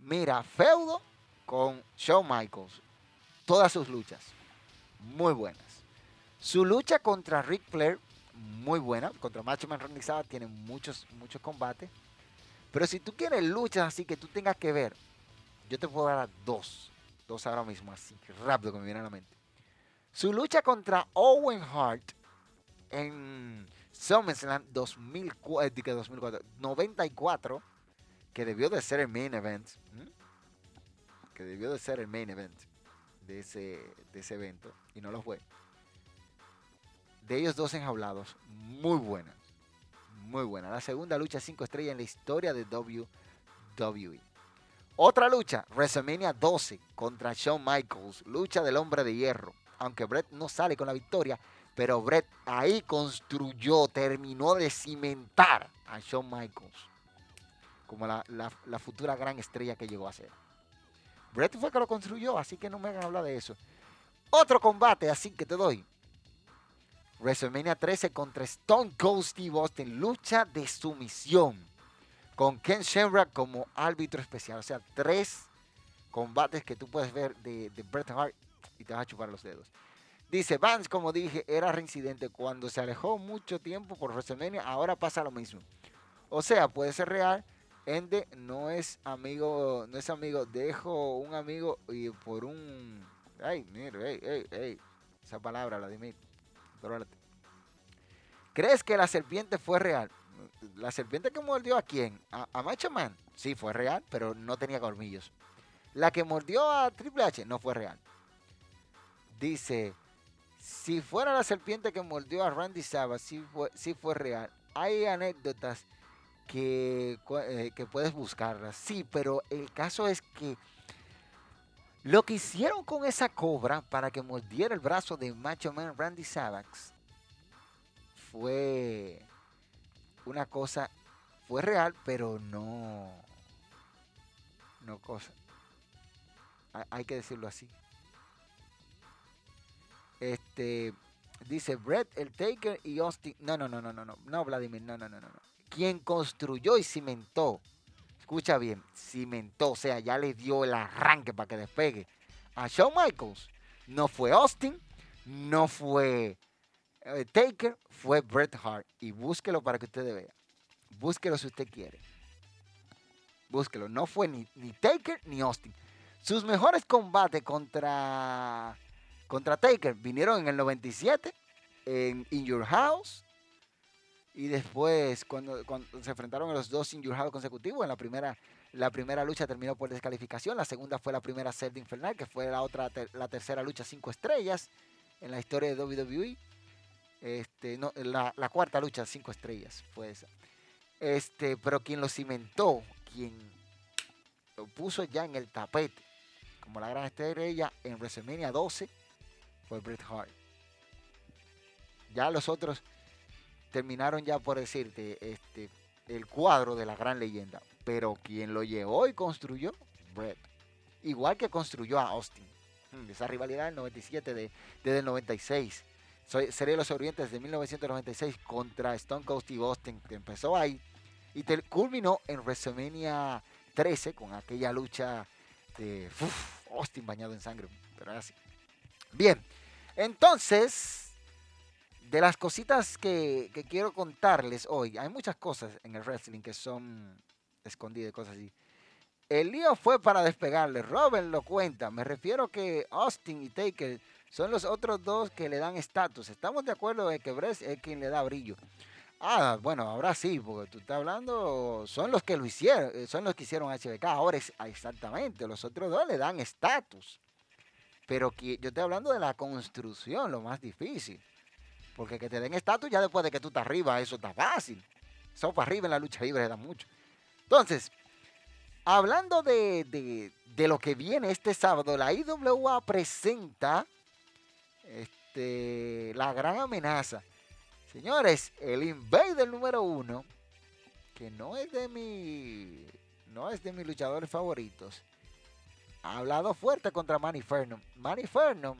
Speaker 1: mira, feudo con Shawn Michaels. Todas sus luchas muy buenas. Su lucha contra Rick Flair, muy buena. Contra Macho Man Randy Savage tiene muchos, muchos combates. Pero si tú quieres luchas así que tú tengas que ver, yo te puedo dar dos. Dos ahora mismo, así rápido que me viene a la mente. Su lucha contra Owen Hart en SummerSlam 2004, 94, eh, que debió de ser el main event. Que debió de ser el main event de ese, de ese evento y no lo fue. De ellos dos enjaulados, muy buena. Muy buena. La segunda lucha 5 estrellas en la historia de WWE. Otra lucha, WrestleMania 12 contra Shawn Michaels, lucha del hombre de hierro. Aunque Brett no sale con la victoria, pero Brett ahí construyó, terminó de cimentar a Shawn Michaels como la, la futura gran estrella que llegó a ser. Brett fue que lo construyó, así que no me hagan hablar de eso. Otro combate, así que te doy. WrestleMania 13 contra Stone Cold Steve Austin, lucha de sumisión. Con Ken Shamrock como árbitro especial. O sea, tres combates que tú puedes ver de, de Bret Hart y te vas a chupar los dedos. Dice, Vance, como dije, era reincidente. Cuando se alejó mucho tiempo por WrestleMania, ahora pasa lo mismo. O sea, puede ser real, Ende no es amigo, no es amigo, dejo un amigo y por un... Ay, mira, ey, ey, ey, esa palabra, Vladimir, ¿Crees que la serpiente fue real? ¿La serpiente que mordió a quién? ¿A, a Macho Man? Sí, fue real, pero no tenía colmillos. La que mordió a Triple H no fue real. Dice, si fuera la serpiente que mordió a Randy Savage, sí fue, sí fue real. Hay anécdotas que, eh, que puedes buscarlas. Sí, pero el caso es que lo que hicieron con esa cobra para que mordiera el brazo de Macho Man Randy Savage fue una cosa, fue real, pero no, no cosa. Hay que decirlo así. Este, dice Brett, el Taker y Austin. No, no, no, no, no, no, no, Vladimir, no, no, no, no quien construyó y cimentó, escucha bien, cimentó, o sea, ya le dio el arranque para que despegue a Shawn Michaels. No fue Austin, no fue eh, Taker, fue Bret Hart. Y búsquelo para que ustedes vean. Búsquelo si usted quiere. Búsquelo. No fue ni, ni Taker ni Austin. Sus mejores combates contra, contra Taker vinieron en el 97 en In Your House Y después, cuando, se enfrentaron a los dos sin consecutivos, en la primera, la primera lucha terminó por descalificación, la segunda fue la primera de Infernal, que fue la otra, la tercera lucha cinco estrellas en la historia de WWE. Este, no, la, la cuarta lucha cinco estrellas fue esa. Este, pero quien lo cimentó, quien lo puso ya en el tapete como la gran estrella en WrestleMania 12 fue Bret Hart. Ya los otros terminaron ya por decirte este, el cuadro de la gran leyenda. Pero quien lo llevó y construyó, Bret. Igual que construyó a Austin. Hmm, esa rivalidad del 97, de, desde el 96. Soy, sería los orientes de 1996 contra Stone Cold Steve Austin, que empezó ahí y culminó en WrestleMania 13 con aquella lucha de Austin bañado en sangre, pero así. Bien, entonces de las cositas que, quiero contarles hoy, hay muchas cosas en el wrestling que son escondidas, cosas así. El lío fue para despegarle. Robin lo cuenta. Me refiero que Austin y Taker son los otros dos que le dan estatus. Estamos de acuerdo en que Brett es quien le da brillo. Ah, bueno, ahora sí, porque tú estás hablando, son los que lo hicieron, eh, son los que hicieron HBK. Ahora es exactamente, los otros dos le dan estatus. Pero yo estoy hablando de la construcción, lo más difícil. Porque que te den estatus ya después de que tú estás arriba, eso está fácil. Eso para arriba en la lucha libre da mucho. Entonces, hablando de, lo que viene este sábado, la IWA presenta este, la gran amenaza. Señores, el Invader número uno, que no es de mi, no es de mis luchadores favoritos, ha hablado fuerte contra Manny Fernum. Manny Fernum,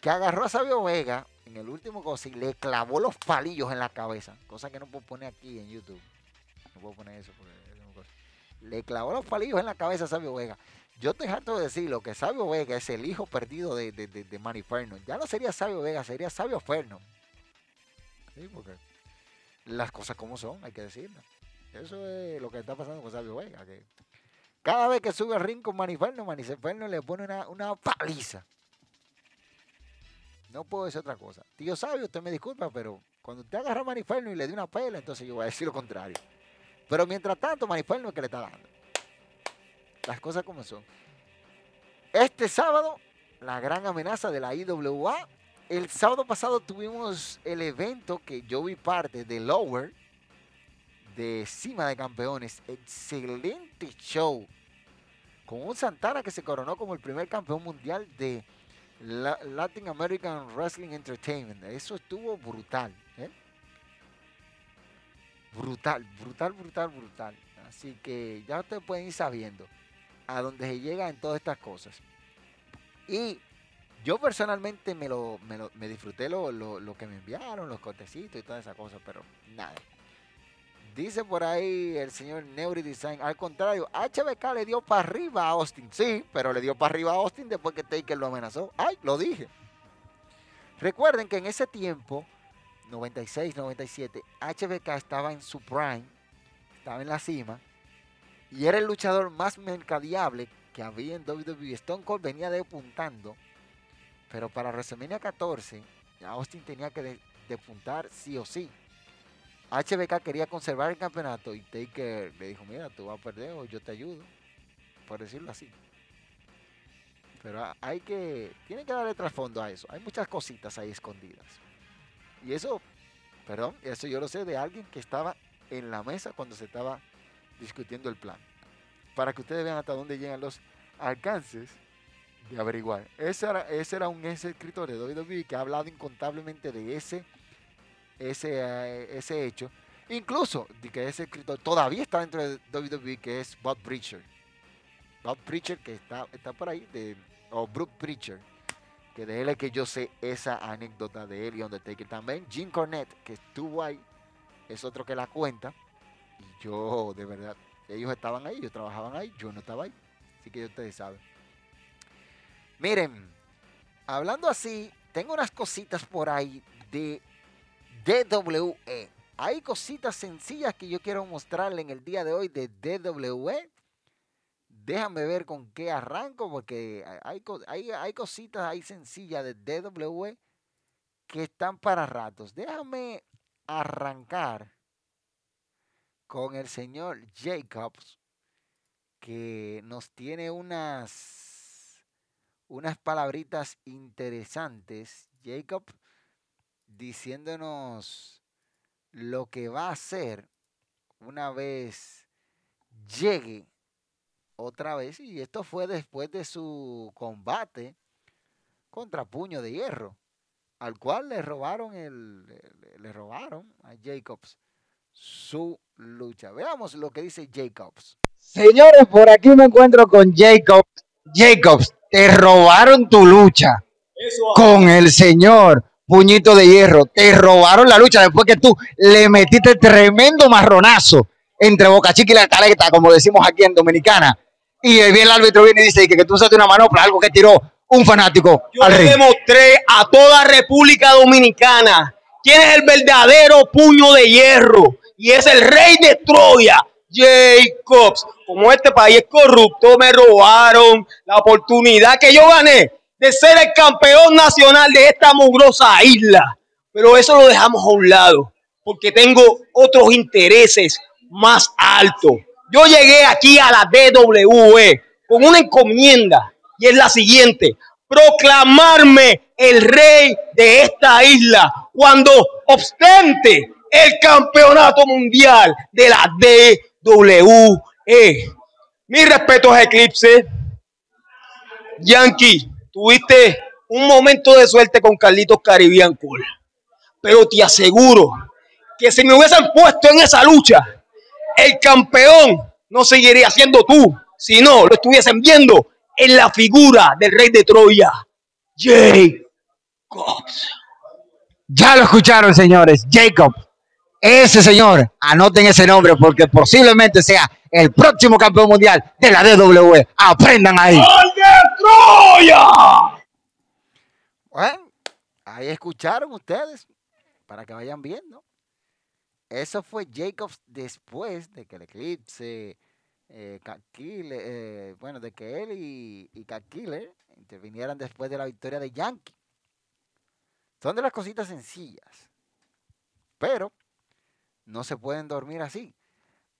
Speaker 1: que agarró a Sabio Vega, en el último y le clavó los palillos en la cabeza. Cosa que no puedo poner aquí en YouTube. No puedo poner eso porque Le clavó los palillos en la cabeza a Sabio Vega. Yo te harto de decirlo que Sabio Vega es el hijo perdido de, de, de, Manny Ferno. Ya no sería Sabio Vega, sería Sabio Ferno. Sí, porque las cosas como son, hay que decirlo. Eso es lo que está pasando con Sabio Vega. Cada vez que sube al ring con Manny Ferno, Manny Ferno le pone una, una paliza. No puedo decir otra cosa. Tío sabio, usted me disculpa, pero cuando usted agarra a Maniferno y le dio una pela, entonces yo voy a decir lo contrario. Pero mientras tanto, Maniferno es que le está dando. Las cosas como son. Este sábado, la gran amenaza de la IWA. El sábado pasado tuvimos el evento que yo vi parte de Lower, de Cima de Campeones. Excelente show. Con un Santana que se coronó como el primer campeón mundial de Latin American Wrestling Entertainment. Eso estuvo brutal. ¿eh? Brutal, brutal, brutal, brutal. Así que ya ustedes pueden ir sabiendo a dónde se llega en todas estas cosas. Y yo personalmente me lo, me, disfruté lo, lo, que me enviaron, los cortecitos y todas esas cosas, pero nada. Dice por ahy el señor Neuri Design. Al contrario, HBK le dio para arriba a Austin. Sí, pero le dio para arriba a Austin después que Taker lo amenazó. Ay, lo dije. Recuerden que en ese tiempo, 96, 97, HBK estaba en su prime, estaba en la cima, y era el luchador más mercadiable que había en WWE. Stone Cold venía depuntando, pero para WrestleMania 14, Austin tenía que depuntar sí o sí. HBK quería conservar el campeonato y Taker le dijo, mira, tú vas a perder o yo te ayudo, por decirlo así. Pero hay que, tiene que darle trasfondo a eso. Hay muchas cositas ahí escondidas. Y eso, perdón, eso yo lo sé de alguien que estaba en la mesa cuando se estaba discutiendo el plan. Para que ustedes vean hasta dónde llegan los alcances de averiguar. Ese era, ese era un ex escritor de WWE que ha hablado incontablemente de ese ese, eh, ese hecho. Incluso de que ese escritor todavía está dentro de WWE, que es Bob Preacher. Bob Preacher, que está, está por ahí, de, o Brooke Preacher, que de él es que yo sé esa anécdota de él y Undertaker también. Jim Cornette, que estuvo ahí, es otro que la cuenta. Y yo, de verdad, ellos estaban ahí, ellos trabajaban ahí, yo no estaba ahí. Así que ustedes saben. Miren, hablando así, tengo unas cositas por ahí de DWE. Hay cositas sencillas que yo quiero mostrarle en el día de hoy de DWE. Déjame ver con qué arranco, porque hay, hay, cositas ahí sencillas de DWE que están para ratos. Déjame arrancar con el señor Jacobs, que nos tiene unas, unas palabritas interesantes. Jacob diciéndonos lo que va a hacer una vez llegue otra vez. Y esto fue después de su combate contra Puño de Hierro, al cual le robaron el, le, robaron a Jacobs su lucha. Veamos lo que dice Jacobs.
Speaker 2: Señores, por aquí me encuentro con Jacobs. Jacobs, te robaron tu lucha con el señor Puñito de Hierro. Te robaron la lucha después que tú le metiste tremendo marronazo entre Boca Chica y la caleta, como decimos aquí en Dominicana. Y el árbitro viene y dice que, que tú usaste una manopla, algo que tiró un fanático.
Speaker 3: Yo le demostré a toda República Dominicana quién es el verdadero puño de hierro. Y es el rey de Troya, Jacobs. Como este país es corrupto, me robaron la oportunidad que yo gané de ser el campeón nacional de esta mugrosa isla. Pero eso lo dejamos a un lado, porque tengo otros intereses más altos. Yo llegué aquí a la DWE con una encomienda y es la siguiente, proclamarme el rey de esta isla cuando obstente el campeonato mundial de la DWE. Mi respeto es Eclipse. Yankee, tuviste un momento de suerte con Carlitos Caribbean Cool. Pero te aseguro que si me hubiesen puesto en esa lucha, el campeón no seguiría siendo tú, sino lo estuviesen viendo en la figura del rey de Troya, Jacobs.
Speaker 2: Ya lo escucharon, señores, Jacob. Ese señor, anoten ese nombre porque posiblemente sea el próximo campeón mundial de la DW. Aprendan ahí.
Speaker 3: de Troya!
Speaker 1: Bueno, ahí escucharon ustedes para que vayan viendo. Eso fue Jacobs después de que el eclipse, eh, eh, bueno, de que él y, y intervinieran después de la victoria de Yankee. Son de las cositas sencillas. Pero no se pueden dormir así.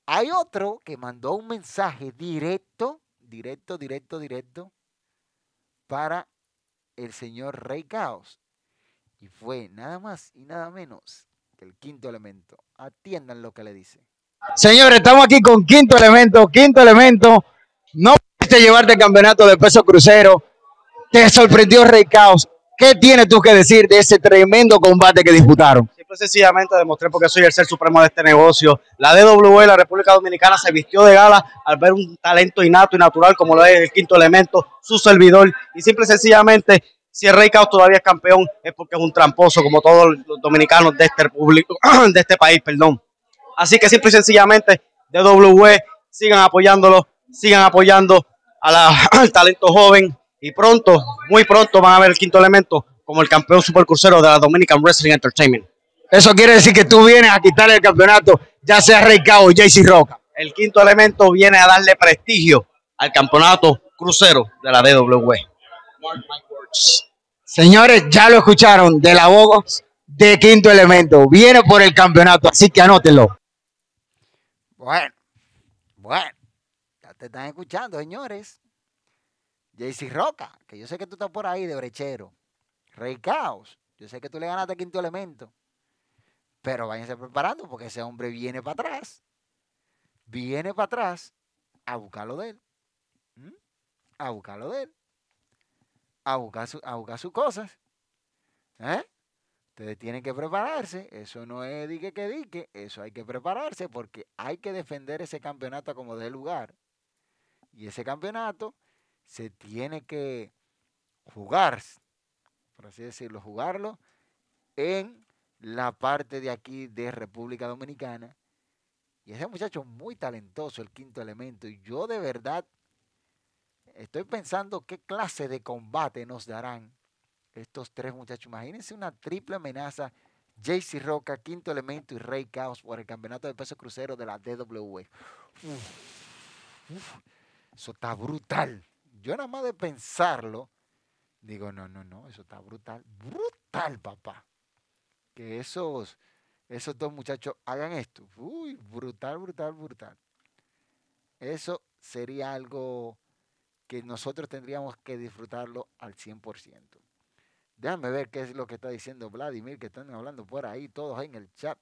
Speaker 1: Hay otro que mandó un mensaje directo, directo, directo, directo para el señor Rey Caos. Y fue nada más y nada menos que el quinto elemento. Atiendan lo que le dice.
Speaker 2: Señores, estamos aquí con quinto elemento. Quinto elemento. No pudiste llevarte el campeonato de peso crucero. Te sorprendió Rey Caos. ¿Qué tienes tú que decir de ese tremendo combate que disputaron?
Speaker 4: Simple sencillamente demostré porque soy el ser supremo de este negocio. La DWE, la República Dominicana, se vistió de gala al ver un talento innato y natural como lo es el quinto elemento, su servidor. Y simple sencillamente si el Rey Caos todavía es campeón es porque es un tramposo como todos los dominicanos de este público, de este país, perdón. Así que simple y sencillamente DW sigan apoyándolo, sigan apoyando al talento joven y pronto, muy pronto van a ver el quinto elemento como el campeón supercrucero de la Dominican Wrestling Entertainment.
Speaker 2: Eso quiere decir que tú vienes a quitarle el campeonato, ya sea Rey Caos o JC Roca.
Speaker 4: El quinto elemento viene a darle prestigio al campeonato crucero de la DW.
Speaker 2: Señores, ya lo escucharon de la voz de Quinto Elemento. Viene por el campeonato, así que anótenlo.
Speaker 1: Bueno, bueno, ya te están escuchando, señores. JC Roca, que yo sé que tú estás por ahí de brechero. Rey Caos, yo sé que tú le ganaste Quinto Elemento. Pero váyanse preparando porque ese hombre viene para atrás. Viene para atrás a buscarlo de él. A buscarlo de él a buscar, su, a sus cosas. ¿Eh? Ustedes tienen que prepararse. Eso no es dique que dique. Eso hay que prepararse porque hay que defender ese campeonato como de lugar. Y ese campeonato se tiene que jugar, por así decirlo, jugarlo en la parte de aquí de República Dominicana. Y ese muchacho muy talentoso, el quinto elemento. Y yo de verdad Estoy pensando qué clase de combate nos darán estos tres muchachos. Imagínense una triple amenaza. JC Roca, Quinto Elemento y Rey Caos por el campeonato de peso crucero de la DWE. eso está brutal. Yo nada más de pensarlo, digo, no, no, no, eso está brutal. Brutal, papá. Que esos, esos dos muchachos hagan esto. Uy, brutal, brutal, brutal. Eso sería algo que nosotros tendríamos que disfrutarlo al 100%. Déjame ver qué es lo que está diciendo Vladimir, que están hablando por ahí, todos ahí en el chat.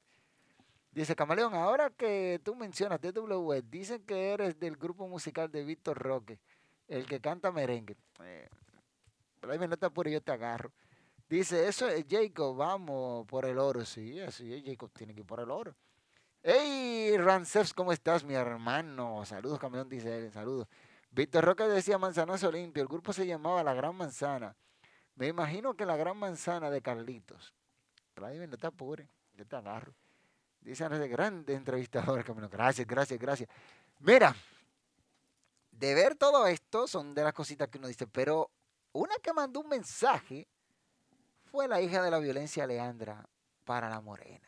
Speaker 1: Dice Camaleón, ahora que tú mencionas DW, dicen que eres del grupo musical de Víctor Roque, el que canta merengue. Eh, Vladimir, no te apures, yo te agarro. Dice, eso es Jacob, vamos por el oro. Sí, así es, Jacob tiene que ir por el oro. Hey, Rancef, ¿cómo estás, mi hermano? Saludos, campeón, dice él, saludos. Víctor Roca decía Manzanazo Limpio, el grupo se llamaba La Gran Manzana. Me imagino que La Gran Manzana de Carlitos. Vladimir, no te apures, yo te agarro. Dice de grande entrevistador, camino. Gracias, gracias, gracias. Mira, de ver todo esto son de las cositas que uno dice, pero una que mandó un mensaje fue la hija de la violencia Leandra para la morena.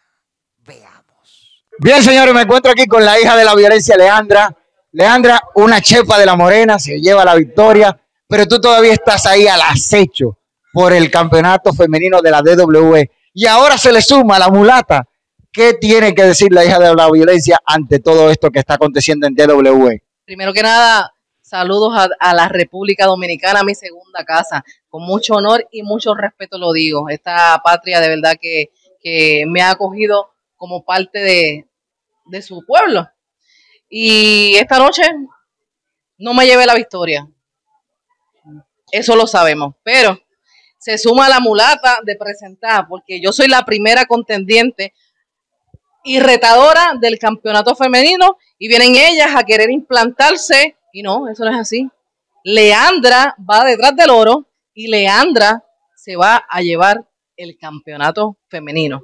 Speaker 1: Veamos.
Speaker 2: Bien, señores, me encuentro aquí con la hija de la violencia Leandra. Leandra, una chepa de la morena, se lleva la victoria, pero tú todavía estás ahí al acecho por el campeonato femenino de la DWE. Y ahora se le suma la mulata. ¿Qué tiene que decir la hija de la violencia ante todo esto que está aconteciendo en DWE?
Speaker 5: Primero que nada, saludos a, la República Dominicana, mi segunda casa con mucho honor y mucho respeto lo digo. Esta patria de verdad que, me ha acogido como parte de, de, su pueblo. Y esta noche no me llevé la victoria. Eso lo sabemos. Pero se suma la mulata de presentar, porque yo soy la primera contendiente y retadora del campeonato femenino y vienen ellas a querer implantarse y no, eso no es así. Leandra va detrás del oro y Leandra se va a llevar el campeonato femenino.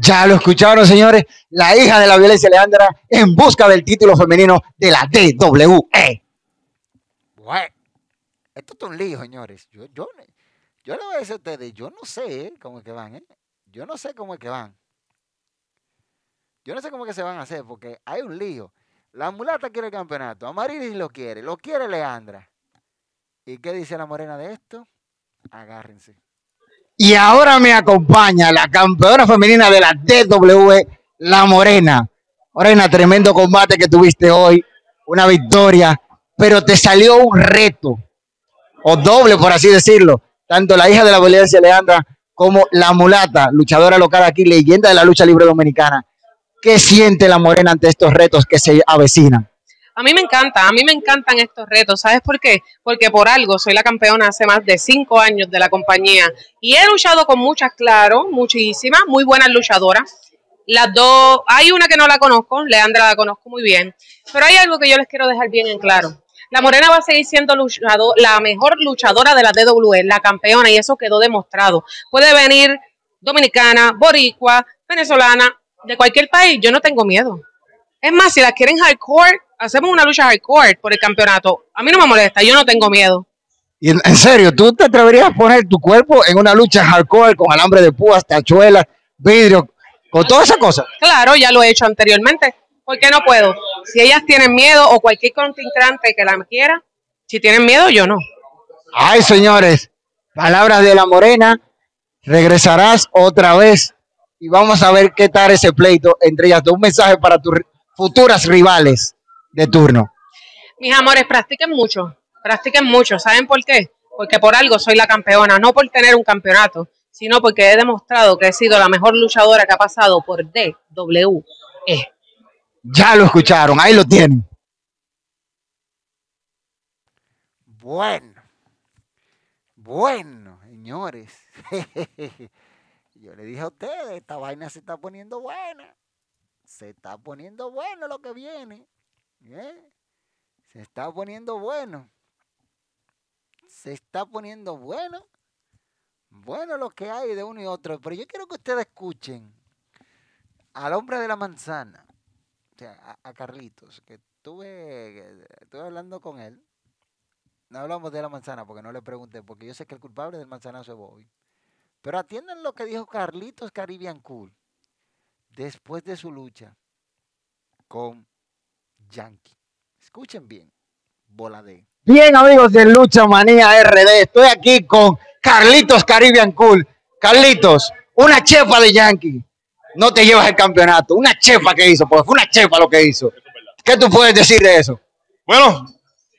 Speaker 2: Ya lo escucharon, señores. La hija de la violencia, Leandra, en busca del título femenino de la DWE.
Speaker 1: Bueno, esto es un lío, señores. Yo, yo, yo le voy a decir a ustedes, yo no sé cómo es que van, ¿eh? Yo no sé cómo es que van. Yo no sé cómo es que se van a hacer, porque hay un lío. La mulata quiere el campeonato, Amarilis lo quiere, lo quiere Leandra. ¿Y qué dice la morena de esto? Agárrense.
Speaker 2: Y ahora me acompaña la campeona femenina de la DW, la Morena. Morena, tremendo combate que tuviste hoy, una victoria, pero te salió un reto, o doble por así decirlo, tanto la hija de la violencia Leandra como la mulata, luchadora local aquí, leyenda de la lucha libre dominicana. ¿Qué siente la Morena ante estos retos que se avecinan?
Speaker 6: A mí me encanta, a mí me encantan estos retos. ¿Sabes por qué? Porque por algo soy la campeona hace más de cinco años de la compañía y he luchado con muchas, claro, muchísimas, muy buenas luchadoras. Las dos, hay una que no la conozco, Leandra la conozco muy bien, pero hay algo que yo les quiero dejar bien en claro. La Morena va a seguir siendo la mejor luchadora de la DWE, la campeona, y eso quedó demostrado. Puede venir dominicana, boricua, venezolana, de cualquier país, yo no tengo miedo. Es más, si la quieren hardcore, hacemos una lucha hardcore por el campeonato. A mí no me molesta, yo no tengo miedo.
Speaker 2: Y en, serio, ¿tú te atreverías a poner tu cuerpo en una lucha hardcore con alambre de púas, tachuelas, vidrio, con todas esas cosas?
Speaker 6: Claro, ya lo he hecho anteriormente. ¿Por qué no puedo? Si ellas tienen miedo o cualquier contrincante que la quiera, si tienen miedo, yo no.
Speaker 2: Ay, señores, palabras de la morena, regresarás otra vez y vamos a ver qué tal ese pleito entre ellas. Un mensaje para tus futuras rivales de turno?
Speaker 6: Mis amores, practiquen mucho, practiquen mucho. ¿Saben por qué? Porque por algo soy la campeona, no por tener un campeonato, sino porque he demostrado que he sido la mejor luchadora que ha pasado por DWE.
Speaker 2: Ya lo escucharon, ahí lo tienen.
Speaker 1: Bueno, bueno, señores. Yo le dije a ustedes, esta vaina se está poniendo buena. Se está poniendo bueno lo que viene. ¿Eh? Se está poniendo bueno. Se está poniendo bueno. Bueno lo que hay de uno y otro. Pero yo quiero que ustedes escuchen al hombre de la manzana. O sea, a, Carlitos, que estuve, hablando con él. No hablamos de la manzana porque no le pregunté, porque yo sé que el culpable del manzanazo es Bobby. Pero atiendan lo que dijo Carlitos Caribbean Cool después de su lucha con Yankee. Escuchen bien, bola de.
Speaker 2: Bien, amigos de Lucha Manía RD, estoy aquí con Carlitos Caribbean Cool. Carlitos, una chefa de Yankee. no te llevas el campeonato. Una chepa que hizo, porque fue una chepa lo que hizo. ¿Qué tú puedes decir de eso?
Speaker 7: Bueno,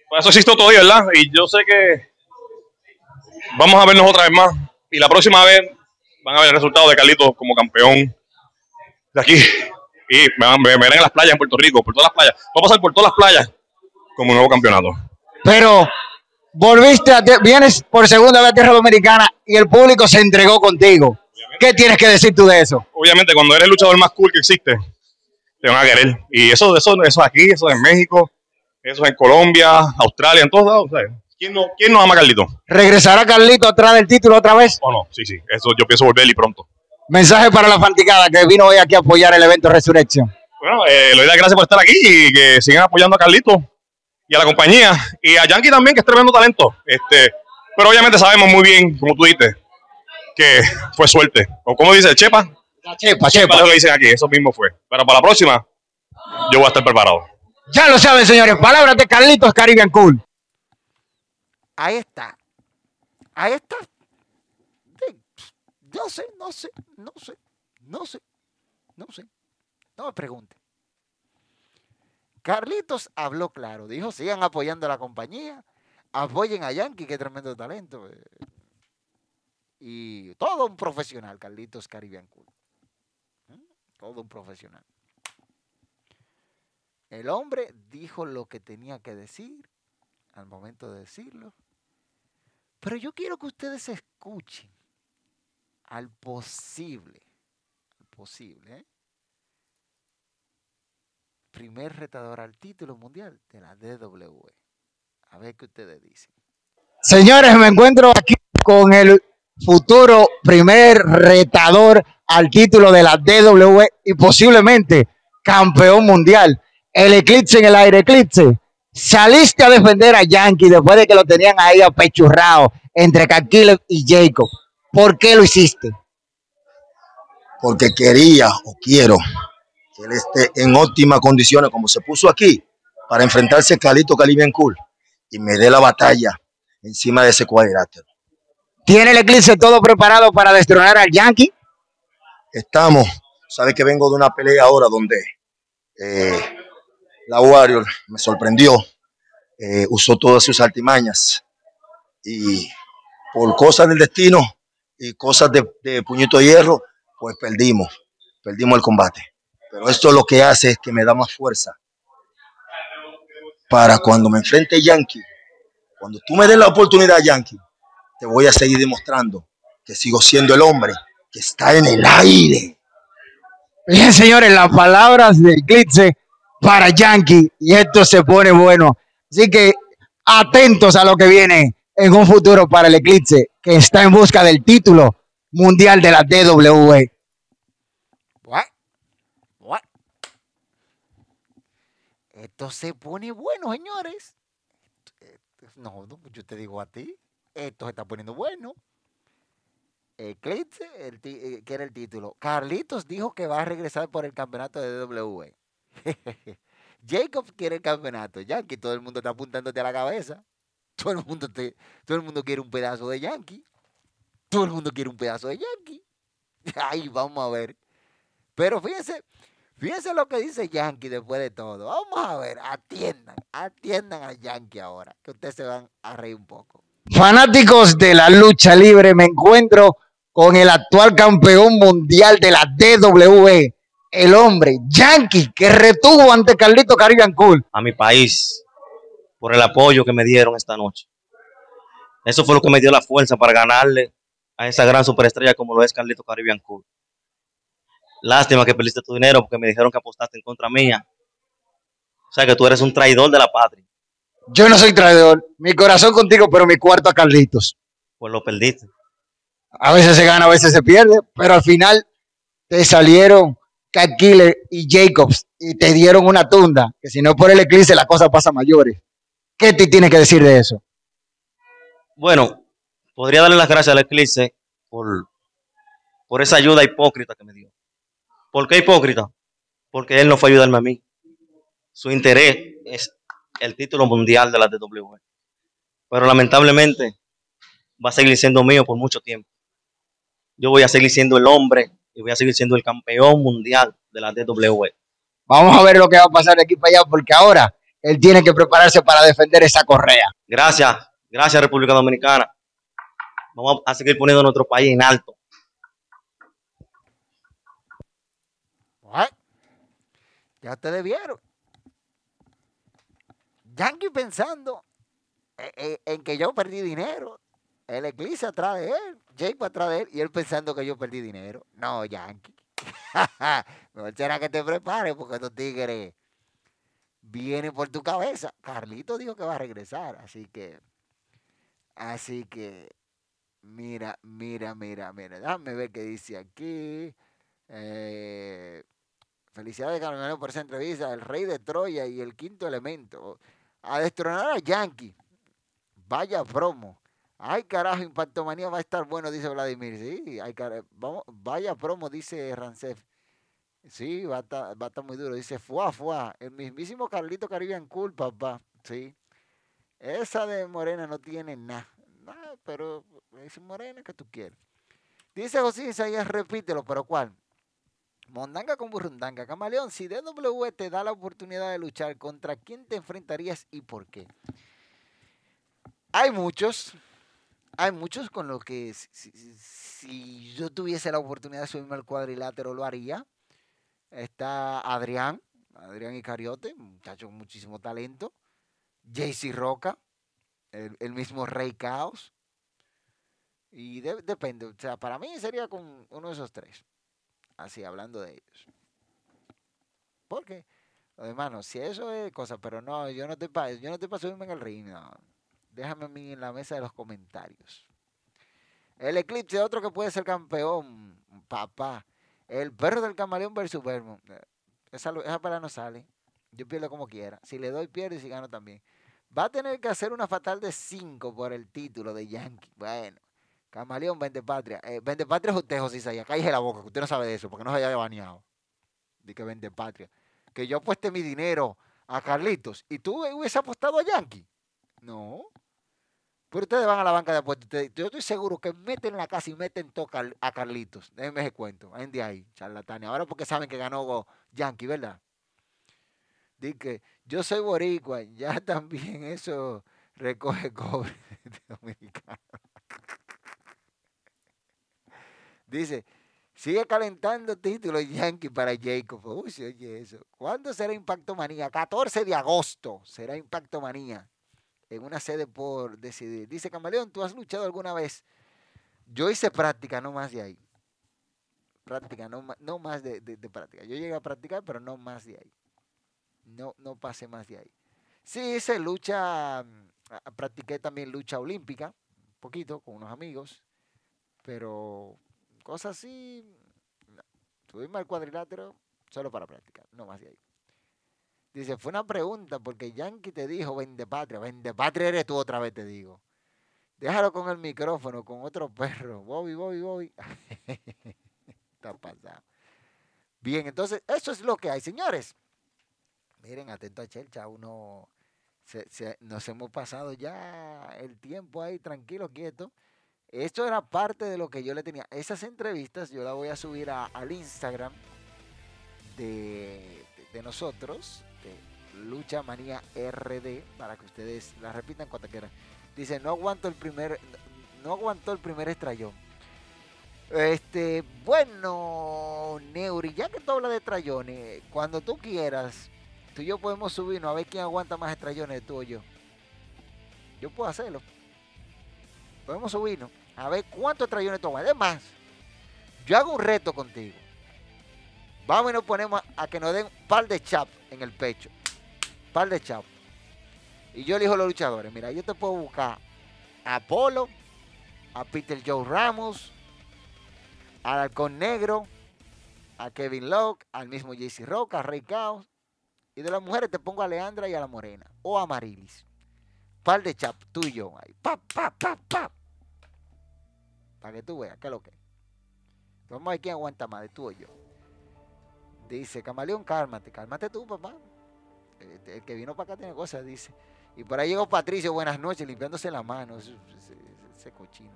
Speaker 7: pues eso existe todavía, ¿verdad? Y yo sé que vamos a vernos otra vez más. Y la próxima vez van a ver el resultado de Carlitos como campeón de aquí. Y me, van- me verán en las playas en Puerto Rico, por todas las playas. Voy a pasar por todas las playas como nuevo campeonato.
Speaker 2: Pero volviste a vienes por segunda vez a tierra dominicana y el público se entregó contigo. ¿Qué tienes que decir tú de eso?
Speaker 7: Obviamente, cuando eres el luchador más cool que existe, te van a querer. Y eso, eso, eso es aquí, eso es en México, eso es en Colombia, Australia, en todos lados. ¿sabes? ¿Quién, no, ¿Quién no ama a Carlitos?
Speaker 2: ¿Regresará Carlito atrás del título otra vez?
Speaker 7: ¿O no? Sí, sí. Eso yo pienso volver y pronto.
Speaker 2: Mensaje para la fanticada que vino hoy aquí a apoyar el evento Resurrección.
Speaker 7: Bueno, eh, le doy las gracias por estar aquí y que sigan apoyando a Carlitos y a la compañía. Y a Yankee también, que es tremendo talento. Este, pero obviamente sabemos muy bien, como tú dices, que fue suerte. O como dice Chepa,
Speaker 2: La chepa,
Speaker 7: Chepa
Speaker 2: chepa.
Speaker 7: es lo que dicen aquí, eso mismo fue. Pero para la próxima, yo voy a estar preparado.
Speaker 2: Ya lo saben, señores. Palabras de Carlitos Caribbean Cool.
Speaker 1: Ahí está. Ahí está. Sí, No sé, no sé, no sé, no sé, no sé. No me pregunte. Carlitos habló claro, dijo, sigan apoyando a la compañía, apoyen a Yankee, que tremendo talento. eh. Y todo un profesional, Carlitos Caribbean Cool. ¿Mm? Todo un profesional. El hombre dijo lo que tenía que decir al momento de decirlo. Pero yo quiero que ustedes escuchen al posible, al posible, ¿eh? primer retador al título mundial de la DWE. A ver qué ustedes dicen.
Speaker 2: Señores, me encuentro aquí con el futuro primer retador al título de la DWE y posiblemente campeón mundial. El eclipse en el aire, eclipse. Saliste a defender a Yankee después de que lo tenían ahí apechurrado entre Caleb y Jacob. ¿Por qué lo hiciste?
Speaker 8: porque quería o quiero que él esté en óptimas condiciones, como se puso aquí, para enfrentarse a Calito Caribbean Cool y me dé la batalla encima de ese cuadrilátero.
Speaker 2: ¿Tiene el eclipse todo preparado para destronar al Yankee?
Speaker 8: Estamos, sabes que vengo de una pelea ahora donde eh, la Warrior me sorprendió, eh, usó todas sus artimañas y por cosas del destino y cosas de, puñito de hierro, pues perdimos, perdimos el combate. Pero esto lo que hace es que me da más fuerza para cuando me enfrente Yankee, cuando tú me des la oportunidad, Yankee, te voy a seguir demostrando que sigo siendo el hombre que está en el aire.
Speaker 2: Bien, señores, las palabras de Eclipse para Yankee y esto se pone bueno. Así que atentos a lo que viene en un futuro para el Eclipse, que está en busca del título mundial de la E. DWE.
Speaker 1: Buah, buah. Esto se pone bueno, señores. No, yo te digo a ti, esto se está poniendo bueno. Eclipse, el eh, que era el título. Carlitos dijo que va a regresar por el campeonato de WWE. Jacob quiere el campeonato. Yankee, todo el mundo está apuntándote a la cabeza. Todo el mundo, todo el mundo quiere un pedazo de Yankee. Todo el mundo quiere un pedazo de Yankee. Ay, vamos a ver. Pero fíjense, fíjense lo que dice Yankee después de todo. Vamos a ver, atiendan, atiendan a Yankee ahora, que ustedes se van a reír un poco.
Speaker 2: Fanáticos de la lucha libre, me encuentro con el actual campeón mundial de la DWE, el hombre Yankee, que retuvo ante Carlito Caribbean Cool.
Speaker 9: a mi país por el apoyo que me dieron esta noche. Eso fue lo que me dio la fuerza para ganarle a esa gran superestrella como lo es Carlito Caribbean Cool. Lástima que perdiste tu dinero porque me dijeron que apostaste en contra mía. O sea que tú eres un traidor de la patria.
Speaker 2: Yo no soy traidor, mi corazón contigo, pero mi cuarto a Carlitos.
Speaker 9: Pues lo perdiste.
Speaker 2: A veces se gana, a veces se pierde, pero al final te salieron Cat y Jacobs y te dieron una tunda, que si no por el eclipse la cosa pasa mayores. ¿Qué te tienes que decir de eso?
Speaker 9: Bueno, podría darle las gracias al Eclipse por, por esa ayuda hipócrita que me dio. ¿Por qué hipócrita? Porque él no fue a ayudarme a mí. Su interés es el título mundial de la DWE. Pero lamentablemente va a seguir siendo mío por mucho tiempo. Yo voy a seguir siendo el hombre y voy a seguir siendo el campeón mundial de la DW.
Speaker 2: Vamos a ver lo que va a pasar de aquí para allá, porque ahora él tiene que prepararse para defender esa correa.
Speaker 9: Gracias, gracias República Dominicana. Vamos a seguir poniendo nuestro país en alto.
Speaker 1: Ya ustedes vieron. Yankee pensando en, en- en que yo perdí dinero. El Eclipse atrás de él, Jake atrás de él, y él pensando que yo perdí dinero. No, Yankee. Mejor será que te prepares porque estos tigres vienen por tu cabeza. Carlito dijo que va a regresar, así que, así que, mira, mira, mira, mira. Déjame ver qué dice aquí. Eh, Felicidades, Carlos, por esa entrevista. El rey de Troya y el quinto elemento. A destronar a Yankee. Vaya promo. Ay, carajo, Impacto Manía va a estar bueno, dice Vladimir. Sí, ay, cara- vamos, vaya promo, dice Rancef. Sí, va a estar, va a estar muy duro. Dice, fuá, fuá. El mismísimo Carlito Caribbean Cool, papá. Sí. Esa de Morena no tiene nada. Nada, pero es Morena que tú quieres. Dice José Isaías, repítelo, pero ¿cuál? Mondanga con Burrundanga. Camaleón, si DW te da la oportunidad de luchar, ¿contra quién te enfrentarías y por qué? Hay muchos, hay muchos con los que si, yo tuviese la oportunidad de subirme al cuadrilátero lo haría. Está Adrián, Adrián Icariote, muchacho con muchísimo talento. JC Roca, el, mismo Rey Caos. Y de- depende, o sea, para mí sería con uno de esos tres. Así, hablando de ellos. Porque, hermano, si eso es cosa, pero no, yo no estoy para yo no estoy para subirme en el ring, no. Déjame a mí en la mesa de los comentarios. El Eclipse, otro que puede ser campeón, papá. El perro del camaleón versus Vermont. Eh, Esa, esa pelea no sale. Yo pierdo como quiera. Si le doy, pierdo y si gano también. Va a tener que hacer una fatal de 5 por el título de Yankee. Bueno. Camaleón, vende patria. Eh, vende patria es usted, José Isaías. Cállese la boca, que usted no sabe de eso, porque no se haya baneado. De que vende patria. Que yo apueste mi dinero a Carlitos y tú hubiese apostado a Yankee. No. Pero ustedes van a la banca de apuestas. ustedes- yo estoy seguro que meten la casa y meten toca a Carlitos. Déjenme ese cuento. Ven de ahí, charlatanes. Ahora porque saben que ganó Yankee, ¿verdad? Dice yo soy boricua. Ya también eso recoge cobre. Dice, sigue calentando títulos Yankee para Jacob. Uy, oye eso. ¿Cuándo será Impacto Manía? 14 de agosto será Impacto Manía. En una sede por decidir. Dice Camaleón, ¿tú has luchado alguna vez? Yo hice práctica, no más de ahí. Práctica, no, no más de, de- práctica. Yo llegué a practicar, pero no más de ahí. No, no pasé más de ahí. Sí, hice lucha, mm, practiqué también lucha olímpica, un poquito, con unos amigos, pero cosas así, no. subirme al cuadrilátero solo para practicar, no más de ahí. Dice, fue una pregunta porque Yankee te dijo, vende patria, vende patria eres tú otra vez, te digo. Déjalo con el micrófono, con otro perro. Bobby, Bobby, Bobby. Está pasado. Bien, entonces, eso es lo que hay, señores. Miren, atento a Chelcha, uno nos hemos pasado ya el tiempo ahí tranquilo, quieto. Esto era parte de lo que yo le tenía. Esas entrevistas yo las voy a subir a- al Instagram de, de- nosotros, Lucha Manía RD, para que ustedes la repitan cuando quieran. Dice, no aguanto el primer, no aguantó el primer estrellón. Este, bueno, Neuri, ya que tú hablas de estrellones, cuando tú quieras, tú y yo podemos subirnos a ver quién aguanta más estrellones, tú o yo. Yo puedo hacerlo. Podemos subirnos a ver cuántos estrellones tú aguantas. Además, yo hago un reto contigo. Vamos y nos ponemos a, a que nos den un par de chap en el pecho. Par de chap. Y yo elijo los luchadores. Mira, yo te puedo buscar a Apolo, a Peter Joe Ramos, al Halcón Negro, a Kevin Locke, al mismo JC Rock, a Rey Caos. Y de las mujeres te pongo a Leandra y a la Morena. O a Marilis. Par de chap, tú y yo. Ahí. Pa, pa, pa, pa. Para que tú veas qué es lo que es. Vamos a ver quién aguanta más, de tú o yo. Dice, Camaleón, cálmate. Cálmate tú, papá. El, el que vino para acá tiene cosas, dice. Y por ahí llegó Patricio, buenas noches, limpiándose la mano. Ese, ese- ese cochino.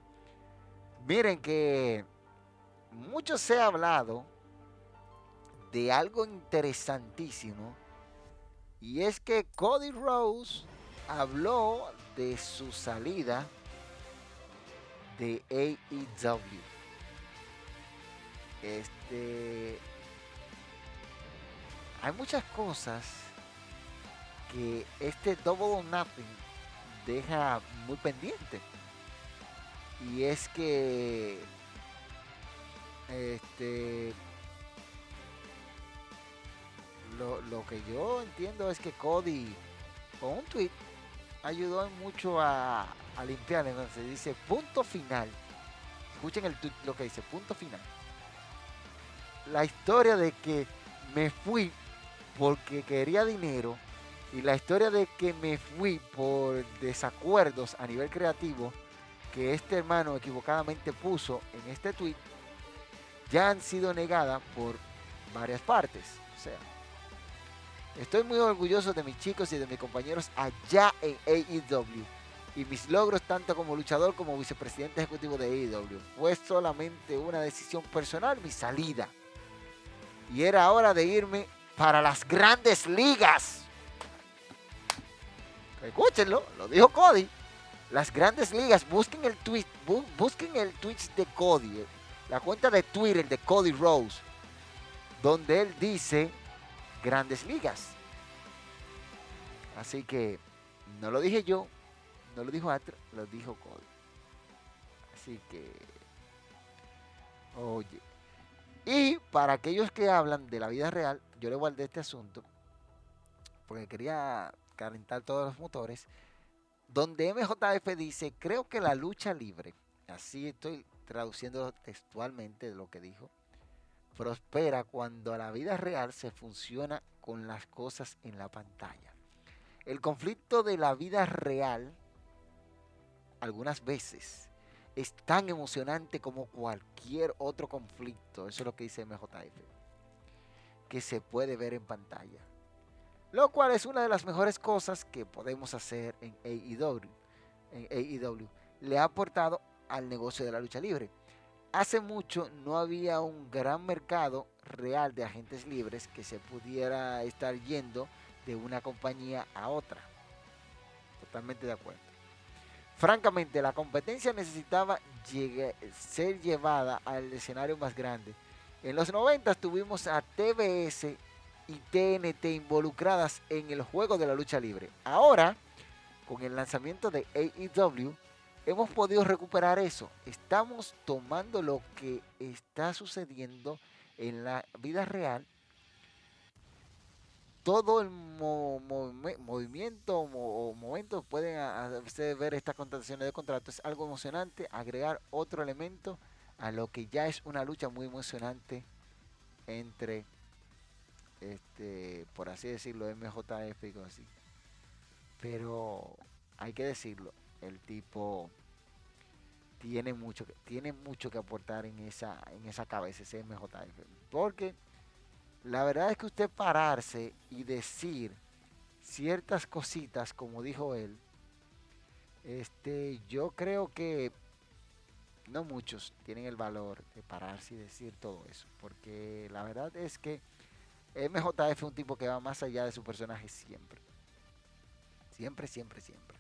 Speaker 1: Miren que mucho se ha hablado de algo interesantísimo y es que Cody Rose habló de su salida de AEW. Este hay muchas cosas que este Double Nothing deja muy pendiente. Y es que este lo, lo que yo entiendo es que Cody con un tweet ayudó mucho a, a limpiar. Entonces dice punto final. Escuchen el tweet, lo que dice, punto final. La historia de que me fui porque quería dinero y la historia de que me fui por desacuerdos a nivel creativo que este hermano equivocadamente puso en este tweet ya han sido negadas por varias partes. O sea, estoy muy orgulloso de mis chicos y de mis compañeros allá en AEW y mis logros tanto como luchador como vicepresidente ejecutivo de AEW. Fue solamente una decisión personal mi salida. Y era hora de irme para las grandes ligas. Escúchenlo, lo dijo Cody. Las grandes ligas, busquen el tweet, busquen el tweet de Cody, la cuenta de Twitter de Cody Rose, donde él dice grandes ligas. Así que no lo dije yo, no lo dijo Atra, lo dijo Cody. Así que, oye. Y para aquellos que hablan de la vida real, yo le guardé este asunto porque quería calentar todos los motores. Donde MJF dice, creo que la lucha libre, así estoy traduciendo textualmente lo que dijo, prospera cuando la vida real se funciona con las cosas en la pantalla. El conflicto de la vida real, algunas veces, es tan emocionante como cualquier otro conflicto. Eso es lo que dice MJF. Que se puede ver en pantalla. Lo cual es una de las mejores cosas que podemos hacer en AEW. En AEW. Le ha aportado al negocio de la lucha libre. Hace mucho no había un gran mercado real de agentes libres que se pudiera estar yendo de una compañía a otra. Totalmente de acuerdo. Francamente, la competencia necesitaba ser llevada al escenario más grande. En los 90 tuvimos a TBS y TNT involucradas en el juego de la lucha libre. Ahora, con el lanzamiento de AEW, hemos podido recuperar eso. Estamos tomando lo que está sucediendo en la vida real. Todo el movimiento o momento pueden hacer ver estas contrataciones de contrato. Es algo emocionante. Agregar otro elemento a lo que ya es una lucha muy emocionante entre este, por así decirlo, MJF y así. Pero hay que decirlo, el tipo tiene mucho, tiene mucho que aportar en esa, en esa cabeza, ese MJF. Porque la verdad es que usted pararse y decir ciertas cositas, como dijo él, este, yo creo que no muchos tienen el valor de pararse y decir todo eso. Porque la verdad es que MJF es un tipo que va más allá de su personaje siempre. Siempre, siempre, siempre.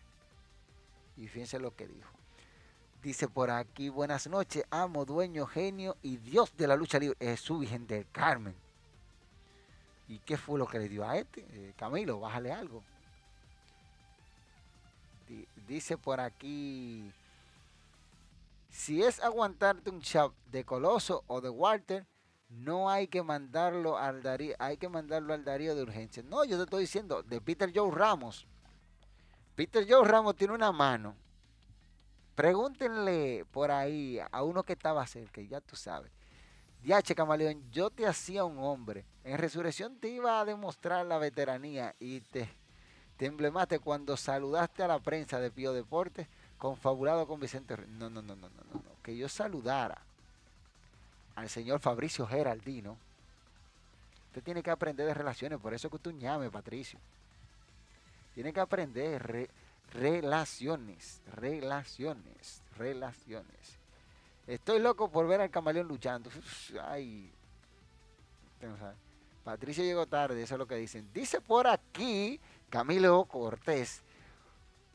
Speaker 1: Y fíjense lo que dijo. Dice por aquí, buenas noches, amo, dueño, genio y Dios de la lucha libre. Es su vigente del Carmen. ¿Y qué fue lo que le dio a este? Eh, Camilo, bájale algo. dice por aquí, si es aguantarte un chap de Coloso o de Walter, no hay que mandarlo al Darío, hay que mandarlo al Darío de urgencia. No, yo te estoy diciendo, de Peter Joe Ramos. Peter Joe Ramos tiene una mano. Pregúntenle por ahí a uno que estaba cerca, ya tú sabes. Diache Camaleón, yo te hacía un hombre. En resurrección te iba a demostrar la veteranía y te, te emblemaste cuando saludaste a la prensa de Pío Deportes, confabulado con Vicente. No, no, no, no, no, no. Que yo saludara al señor Fabricio Geraldino, usted tiene que aprender de relaciones, por eso que usted llame, Patricio. Tiene que aprender relaciones, relaciones, relaciones. Estoy loco por ver al camaleón luchando. Ay. Patricio llegó tarde, eso es lo que dicen. Dice por aquí Camilo Cortés.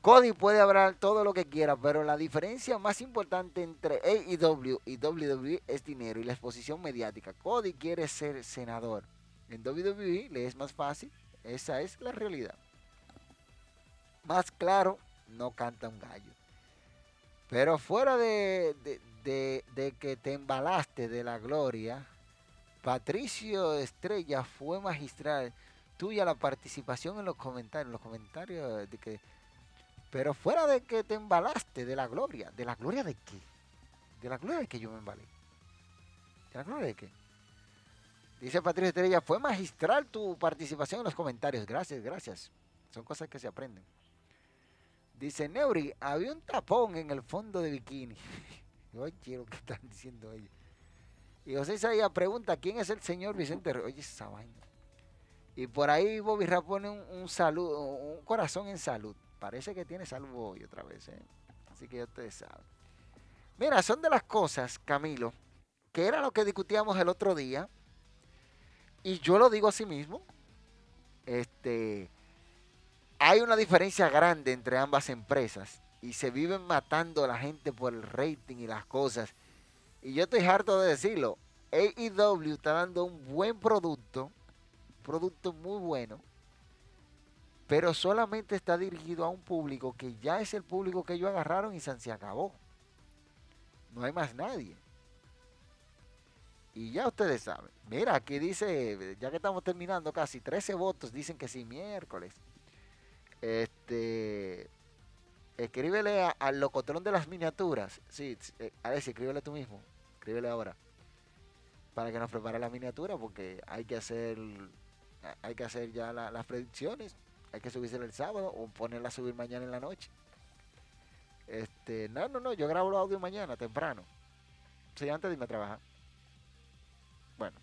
Speaker 1: Cody puede hablar todo lo que quiera, pero la diferencia más importante entre AEW y WWE es dinero y la exposición mediática. Cody quiere ser senador. En WWE le es más fácil. Esa es la realidad. Más claro, no canta un gallo. Pero fuera de, de- de- que te embalaste de la gloria, Patricio Estrella fue magistral. Tuya la participación en los comentarios, en los comentarios de que... Pero fuera de que te embalaste de la gloria, ¿de la gloria de qué? ¿De la gloria de que yo me embalé? ¿De la gloria de qué? Dice Patricio Estrella, fue magistral tu participación en los comentarios. Gracias, gracias. Son cosas que se aprenden. Dice Neuri, había un tapón en el fondo de bikini. Yo quiero que están diciendo ellos. Y José Isaías pregunta, ¿quién es el señor Vicente Ríos? Oye, esa vaina. Y por ahí Bobby Rap pone un, un saludo, un corazón en salud. Parece que tiene salud hoy otra vez, ¿eh? Así que ya ustedes saben. Mira, son de las cosas, Camilo, que era lo que discutíamos el otro día. Y yo lo digo así mismo. Este, hay una diferencia grande entre ambas empresas y se viven matando a la gente por el rating y las cosas. Y yo estoy harto de decirlo. AEW está dando un buen producto, producto muy bueno, pero solamente está dirigido a un público que ya es el público que ellos agarraron y se acabó. No hay más nadie. Y ya ustedes saben. Mira, aquí dice, ya que estamos terminando casi, 13 votos dicen que sí, miércoles. Este. Escríbele a- al locotrón de las miniaturas. Sí, eh, Alex, escríbele tú mismo. Escríbele ahora. Para que nos prepare la miniatura, porque hay que hacer. Hay que hacer ya la- las predicciones. Hay que subirse el sábado o ponerla a subir mañana en la noche. Este, no, no, no, yo grabo los audios mañana, temprano. Sí, antes de irme a trabajar. Bueno,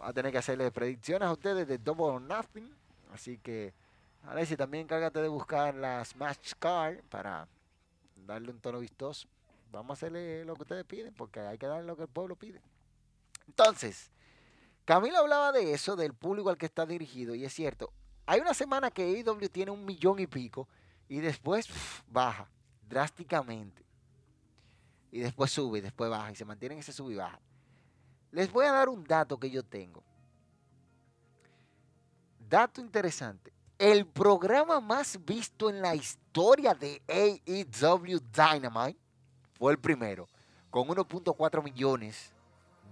Speaker 1: va a tener que hacerle predicciones a ustedes de Double or Nothing. Así que, Alexi, también encárgate de buscar las Match Card para darle un tono vistoso. Vamos a hacerle lo que ustedes piden, porque hay que darle lo que el pueblo pide. Entonces, Camilo hablaba de eso, del público al que está dirigido, y es cierto. Hay una semana que AEW tiene un millón y pico, y después baja drásticamente. Y después sube, y después baja, y se mantiene en ese sub y baja. Les voy a dar un dato que yo tengo. Dato interesante. El programa más visto en la historia de AEW Dynamite fue el primero, con 1.4 millones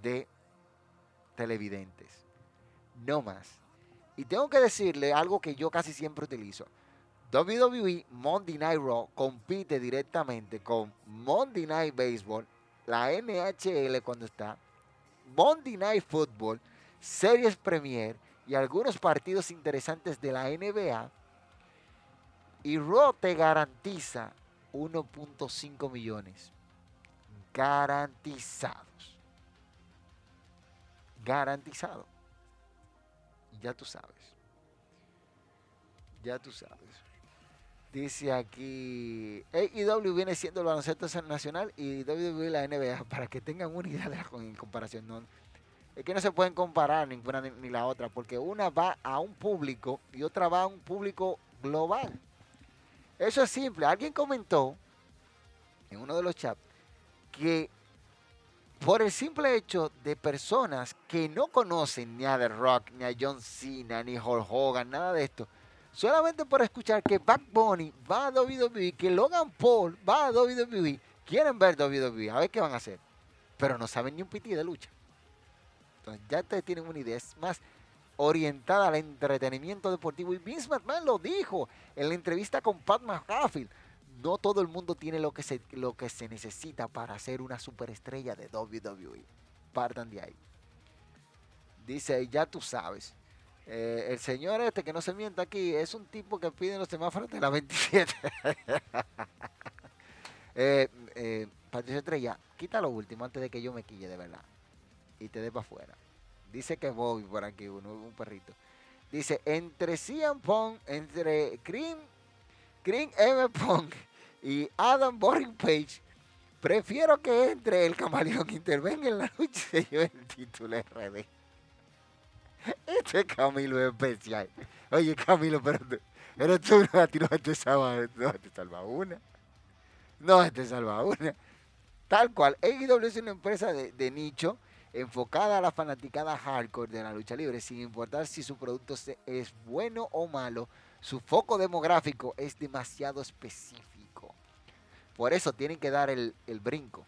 Speaker 1: de televidentes. No más. Y tengo que decirle algo que yo casi siempre utilizo. WWE Monday Night Raw compite directamente con Monday Night Baseball, la NHL cuando está, Monday Night Football, series Premier y algunos partidos interesantes de la NBA. Y Raw te garantiza 1.5 millones. Garantizados. Garantizado. Ya tú sabes. Ya tú sabes. Dice aquí, AEW viene siendo el baloncesto nacional y WWE la NBA, para que tengan una idea de la comparación. No, es que no se pueden comparar ninguna ni, ni la otra, porque una va a un público y otra va a un público global. Eso es simple. Alguien comentó en uno de los chats que por el simple hecho de personas que no conocen ni a The Rock, ni a John Cena, ni Hulk Hogan, nada de esto, solamente por escuchar que Back Bunny va a WWE, que Logan Paul va a WWE, quieren ver WWE, a ver qué van a hacer, pero no saben ni un pití de lucha. Entonces ya ustedes tienen una idea, es más orientada al entretenimiento deportivo. Y Vince McMahon lo dijo en la entrevista con Pat McAfee. No todo el mundo tiene lo que se, lo que se necesita para ser una superestrella de WWE. Partan de ahí. Dice, ya tú sabes. eh, el señor este que no se mienta aquí es un tipo que pide los semáforos de la 27. eh, eh, Patricio Estrella, quita lo último antes de que yo me quille de verdad. Y te dé para afuera. Dice que Bobby por aquí, un perrito. Dice, entre CM Punk, entre Cream, Cream M. Punk y Adam Boring Page, Prefiero que entre el camaleón que intervenga en la lucha y se lleve el título RD. Este es Camilo especial. Oye, Camilo, pero pero tú no, a ti no te salva, no te salva una. No te salva una. Tal cual. AEW es una empresa de, de nicho enfocada a la fanaticada hardcore de la lucha libre, sin importar si su producto es bueno o malo, su foco demográfico es demasiado específico. Por eso tienen que dar el, el brinco.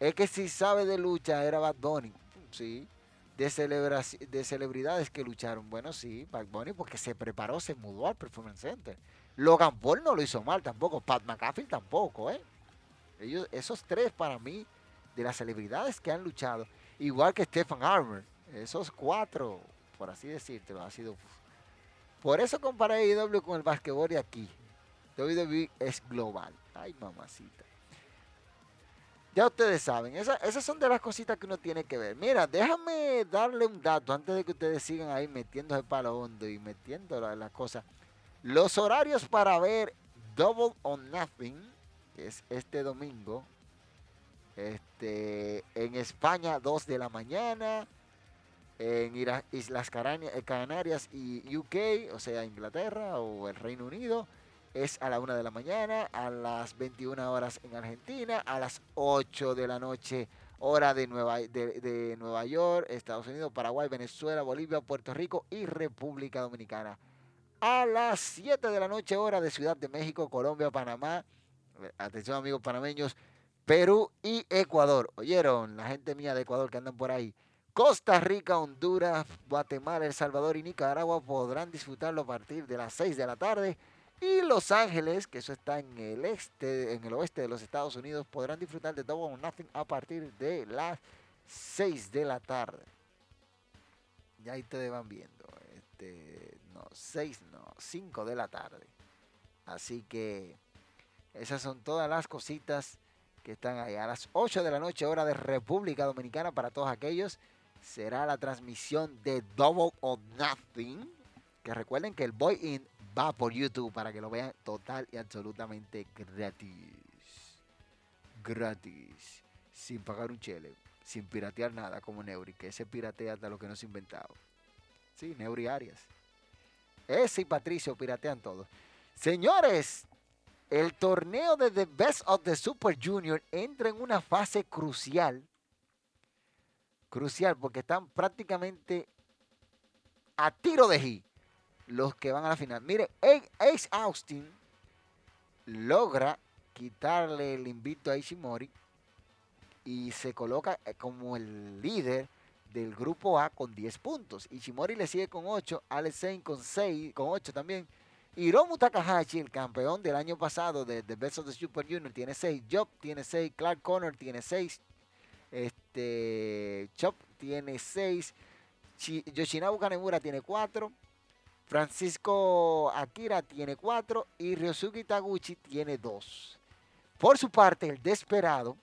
Speaker 1: Es que si sabe de lucha era Bad Bunny, sí. De, de celebridades que lucharon, bueno, sí, Bad Bunny porque se preparó, se mudó al Performance Center. Logan Paul no lo hizo mal tampoco, Pat McAfee tampoco, ¿eh? Ellos, esos tres para mí, de las celebridades que han luchado, igual que Stephen Armour, esos cuatro, por así decírtelo, ha sido... Por eso comparé AEW con el basquetbol de aquí. WWE es global. Ay, mamacita. Ya ustedes saben, esa- esas son de las cositas que uno tiene que ver. Mira, déjame darle un dato antes de que ustedes sigan ahí metiéndose para hondo y metiendo la- las cosas. Los horarios para ver Double or Nothing, que es este domingo, este, en España 2 de la mañana, en Islas Canarias y UK, o sea, Inglaterra o el Reino Unido, es a la 1 de la mañana, a las 21 horas en Argentina, a las 8 de la noche, hora de Nueva, de, Nueva York, Estados Unidos, Paraguay, Venezuela, Bolivia, Puerto Rico y República Dominicana. A las 7 de la noche, hora de Ciudad de México, Colombia, Panamá, atención amigos panameños, Perú y Ecuador. ¿Oyeron? La gente mía de Ecuador que andan por ahí. Costa Rica, Honduras, Guatemala, El Salvador y Nicaragua podrán disfrutarlo a partir de las 6 de la tarde. Y Los Ángeles, que eso está en el este, en el oeste de los Estados Unidos, podrán disfrutar de Double or Nothing a partir de las 6 de la tarde. Ya ahí ustedes van viendo. Este, no, 6, no, 5 de la tarde. Así que esas son todas las cositas que están ahí. A las 8 de la noche, hora de República Dominicana, para todos aquellos, será la transmisión de Double or Nothing. Que recuerden que el Boy In va por YouTube para que lo vean total y absolutamente gratis. Gratis. Sin pagar un chele. Sin piratear nada como Neuri, que ese piratea hasta lo que no se ha inventado. Sí, Neuri Arias. Ese y Patricio piratean todo. Señores, el torneo de The Best of the Super Junior entra en una fase crucial. Crucial, porque están prácticamente a tiro de G los que van a la final. Mire, Ace Austin logra quitarle el invito a Ishimori y se coloca eh, como el líder del grupo A con 10 puntos. Ishimori le sigue con 8, Alex Zane con 6, con 8 también. Hiromu Takahashi, el campeón del año pasado de The Best of the Super Junior, tiene 6. Job tiene 6. Clark Connor tiene 6. Este, Chop tiene 6. Yoshinabu Kanemura tiene 4. Francisco Akira tiene 4. Y Ryosuke Taguchi tiene 2. Por su parte, el desesperado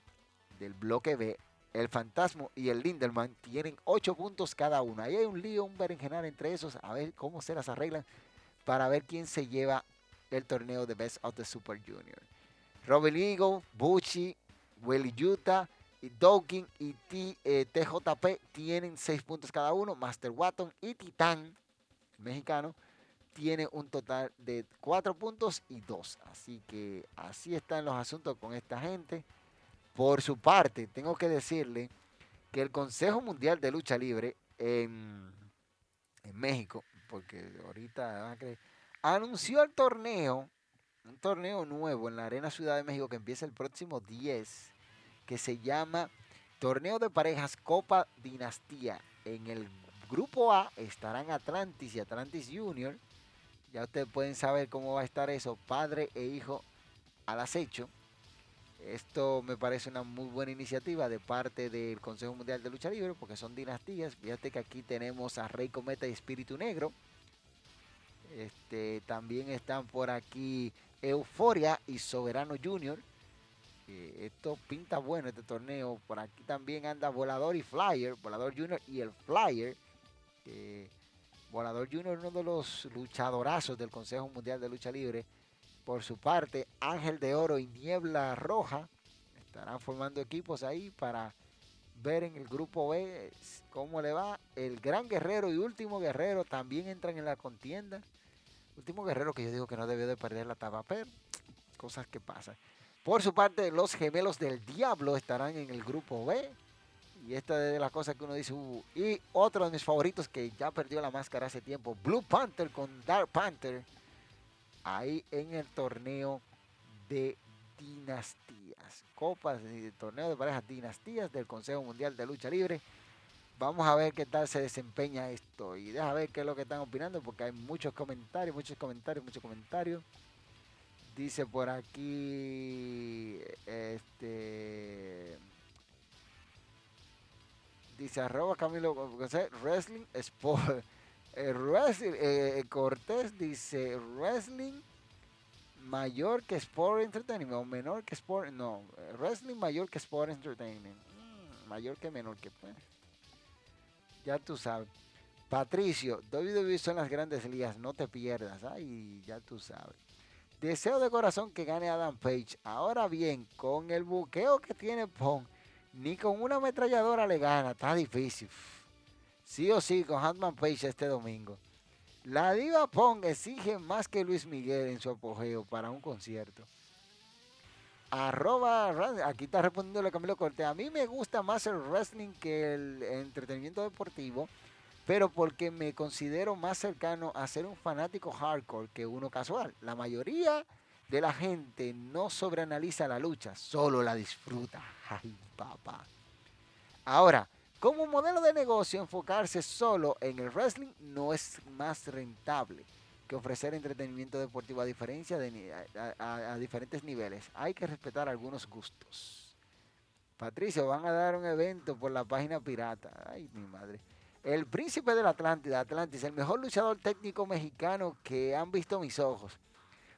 Speaker 1: del bloque B, el Fantasma y el Lindelman tienen 8 puntos cada uno. Ahí hay un lío, un berenjenal entre esos. A ver cómo se las arreglan para ver quién se lleva el torneo de Best of the Super Junior. Robert Eagle, Bucci, Willy Utah, y Dawkins y T- eh, TJP tienen 6 puntos cada uno. Master Watton y Titán, mexicano, tiene un total de 4 puntos y 2. Así que así están los asuntos con esta gente. Por su parte, tengo que decirle que el Consejo Mundial de Lucha Libre en, México, porque ahorita van a creer, anunció el torneo, un torneo nuevo en la Arena Ciudad de México que empieza el próximo 10, que se llama Torneo de Parejas Copa Dinastía. En el grupo A estarán Atlantis y Atlantis Junior. Ya ustedes pueden saber cómo va a estar eso, padre e hijo al acecho. Esto me parece una muy buena iniciativa de parte del Consejo Mundial de Lucha Libre, porque son dinastías. Fíjate que aquí tenemos a Rey Cometa y Espíritu Negro. Este, también están por aquí Euforia y Soberano Junior. Eh, esto pinta bueno este torneo. Por aquí también anda Volador y Flyer. Volador Junior y el Flyer. Eh, Volador Junior, uno de los luchadorazos del Consejo Mundial de Lucha Libre. Por su parte, Ángel de Oro y Niebla Roja Estarán formando equipos ahí para ver en el grupo B cómo le va. El gran guerrero y último guerrero también entran en la contienda. Último guerrero que yo digo que no debió de perder la tapa, pero cosas que pasan. Por su parte, los gemelos del diablo estarán en el grupo B. Y esta es de las cosas que uno dice. "Uh". y otro de mis favoritos que ya perdió la máscara hace tiempo, Blue Panther con Dark Panther. Ahí en el torneo de dinastías. Copas de torneo de parejas dinastías del Consejo Mundial de Lucha Libre. Vamos a ver qué tal se desempeña esto. Y deja ver qué es lo que están opinando. Porque hay muchos comentarios, muchos comentarios, muchos comentarios. Dice por aquí. Este. Dice arroba Camilo Wrestling Sport. Eh, wrestling, eh, Cortés dice Wrestling mayor que Sport Entertainment o menor que Sport. No, eh, Wrestling mayor que Sport Entertainment. Mm, mayor que menor que. pues. Ya tú sabes. Patricio, WWE son las grandes ligas, no te pierdas. Ay, ya tú sabes. Deseo de corazón que gane Adam Page. Ahora bien, con el buqueo que tiene Pong, ni con una ametralladora le gana. Está difícil. Sí o sí, con Hatman Page este domingo. La diva Pong exige más que Luis Miguel en su apogeo para un concierto. Arroba, aquí está respondiéndole Camilo Cortés. A mí me gusta más el wrestling que el entretenimiento deportivo, pero porque me considero más cercano a ser un fanático hardcore que uno casual. La mayoría de la gente no sobreanaliza la lucha, solo la disfruta. Ay, papá. Ahora, como modelo de negocio, enfocarse solo en el wrestling no es más rentable que ofrecer entretenimiento deportivo a diferencia a, diferentes niveles. Hay que respetar algunos gustos. Patricio, van a dar un evento por la página pirata. Ay, mi madre. El príncipe de la Atlántida, Atlantis, el mejor luchador técnico mexicano que han visto mis ojos.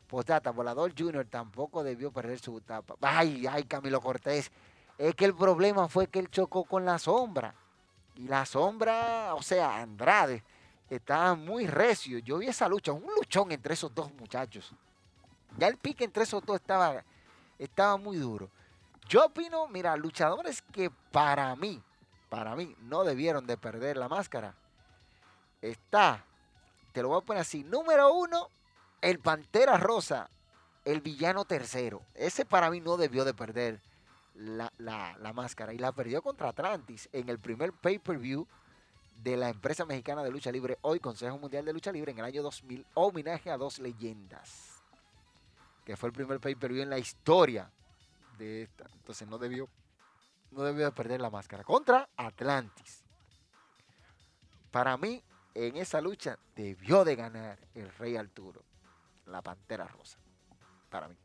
Speaker 1: Postdata, Volador Junior tampoco debió perder su tapa. Ay, ay, Camilo Cortés. Es que el problema fue que él chocó con la sombra. Y la sombra, o sea, Andrade, estaba muy recio. Yo vi esa lucha, un luchón entre esos dos muchachos. Ya el pique entre esos dos estaba, estaba muy duro. Yo opino, mira, luchadores que para mí, para mí, no debieron de perder la máscara. Está, te lo voy a poner así, número uno, el Pantera Rosa, el villano tercero. Ese para mí no debió de perder la, máscara. Y la perdió contra Atlantis en el primer pay-per-view de la empresa mexicana de lucha libre, hoy Consejo Mundial de Lucha Libre, en el año 2000, homenaje a dos leyendas. Que fue el primer pay-per-view en la historia de esta. Entonces no debió, no debió de perder la máscara. Contra Atlantis. Para mí, en esa lucha debió de ganar el Rey Arturo, la Pantera Rosa. Para mí.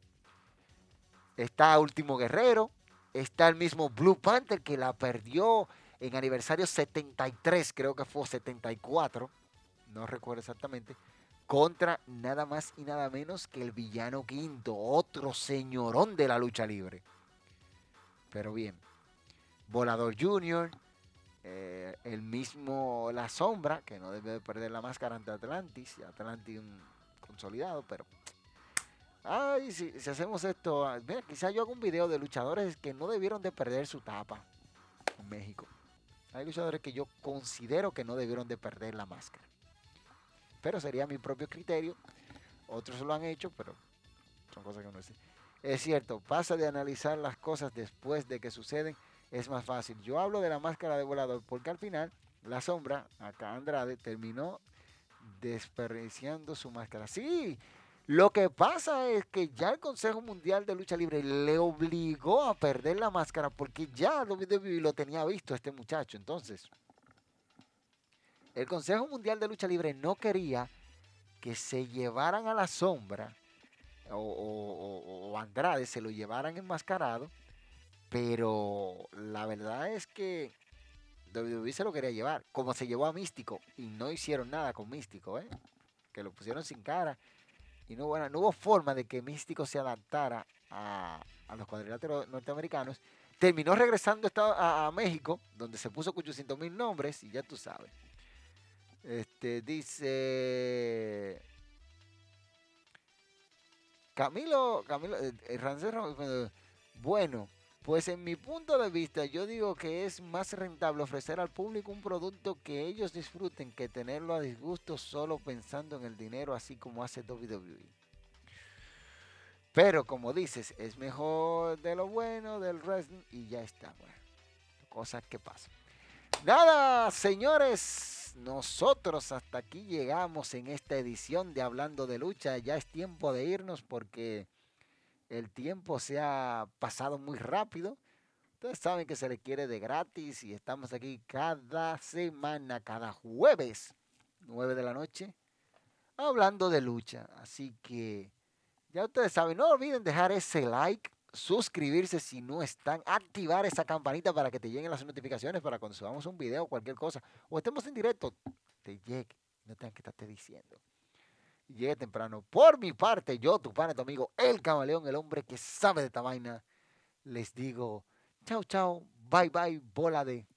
Speaker 1: Está Último Guerrero. Está el mismo Blue Panther que la perdió en aniversario 73, creo que fue 74. No recuerdo exactamente. Contra nada más y nada menos que el villano quinto, otro señorón de la lucha libre. Pero bien, Volador Junior, eh, el mismo La Sombra, que no debe de perder la máscara ante Atlantis, Atlantis un consolidado, pero... Ay, si, hacemos esto, ah, mira, quizás yo haga un video de luchadores que no debieron de perder su tapa en México. Hay luchadores que yo considero que no debieron de perder la máscara. Pero sería mi propio criterio. Otros lo han hecho, pero son cosas que no sé. Es cierto, pasa de analizar las cosas después de que suceden, es más fácil. Yo hablo de la máscara de volador porque al final la sombra, acá Andrade, terminó desperdiciando su máscara. Sí, lo que pasa es que ya el Consejo Mundial de Lucha Libre le obligó a perder la máscara porque ya lo tenía visto este muchacho. Entonces, el Consejo Mundial de Lucha Libre no quería que se llevaran a la sombra o- o Andrade se lo llevaran enmascarado, pero la verdad es que WWE se lo quería llevar, como se llevó a Místico y no hicieron nada con Místico, ¿eh? que lo pusieron sin cara y no, hubo forma de que Místico se adaptara a, los cuadriláteros norteamericanos. Terminó regresando a, México, donde se puso con 800 mil nombres y ya tú sabes. Este dice Camilo, Camilo, eh, eh, Rancés Ram- eh, bueno, Pues en mi punto de vista, yo digo que es más rentable ofrecer al público un producto que ellos disfruten que tenerlo a disgusto solo pensando en el dinero, así como hace WWE. Pero como dices, es mejor de lo bueno del wrestling y ya está. Bueno, cosas que pasan. Nada, señores, nosotros hasta aquí llegamos en esta edición de Hablando de Lucha. Ya es tiempo de irnos porque el tiempo se ha pasado muy rápido. Ustedes saben que se le quiere de gratis y estamos aquí cada semana, cada jueves, 9 de la noche, hablando de lucha. Así que ya ustedes saben, no olviden dejar ese like, suscribirse si no están, activar esa campanita para que te lleguen las notificaciones para cuando subamos un video o cualquier cosa, o estemos en directo, te llegue, no tengan que estarte diciendo llegue temprano. Por mi parte, yo, tu pana, tu amigo, el camaleón, el hombre que sabe de esta vaina, les digo, chao, chao, bye, bye, bola de...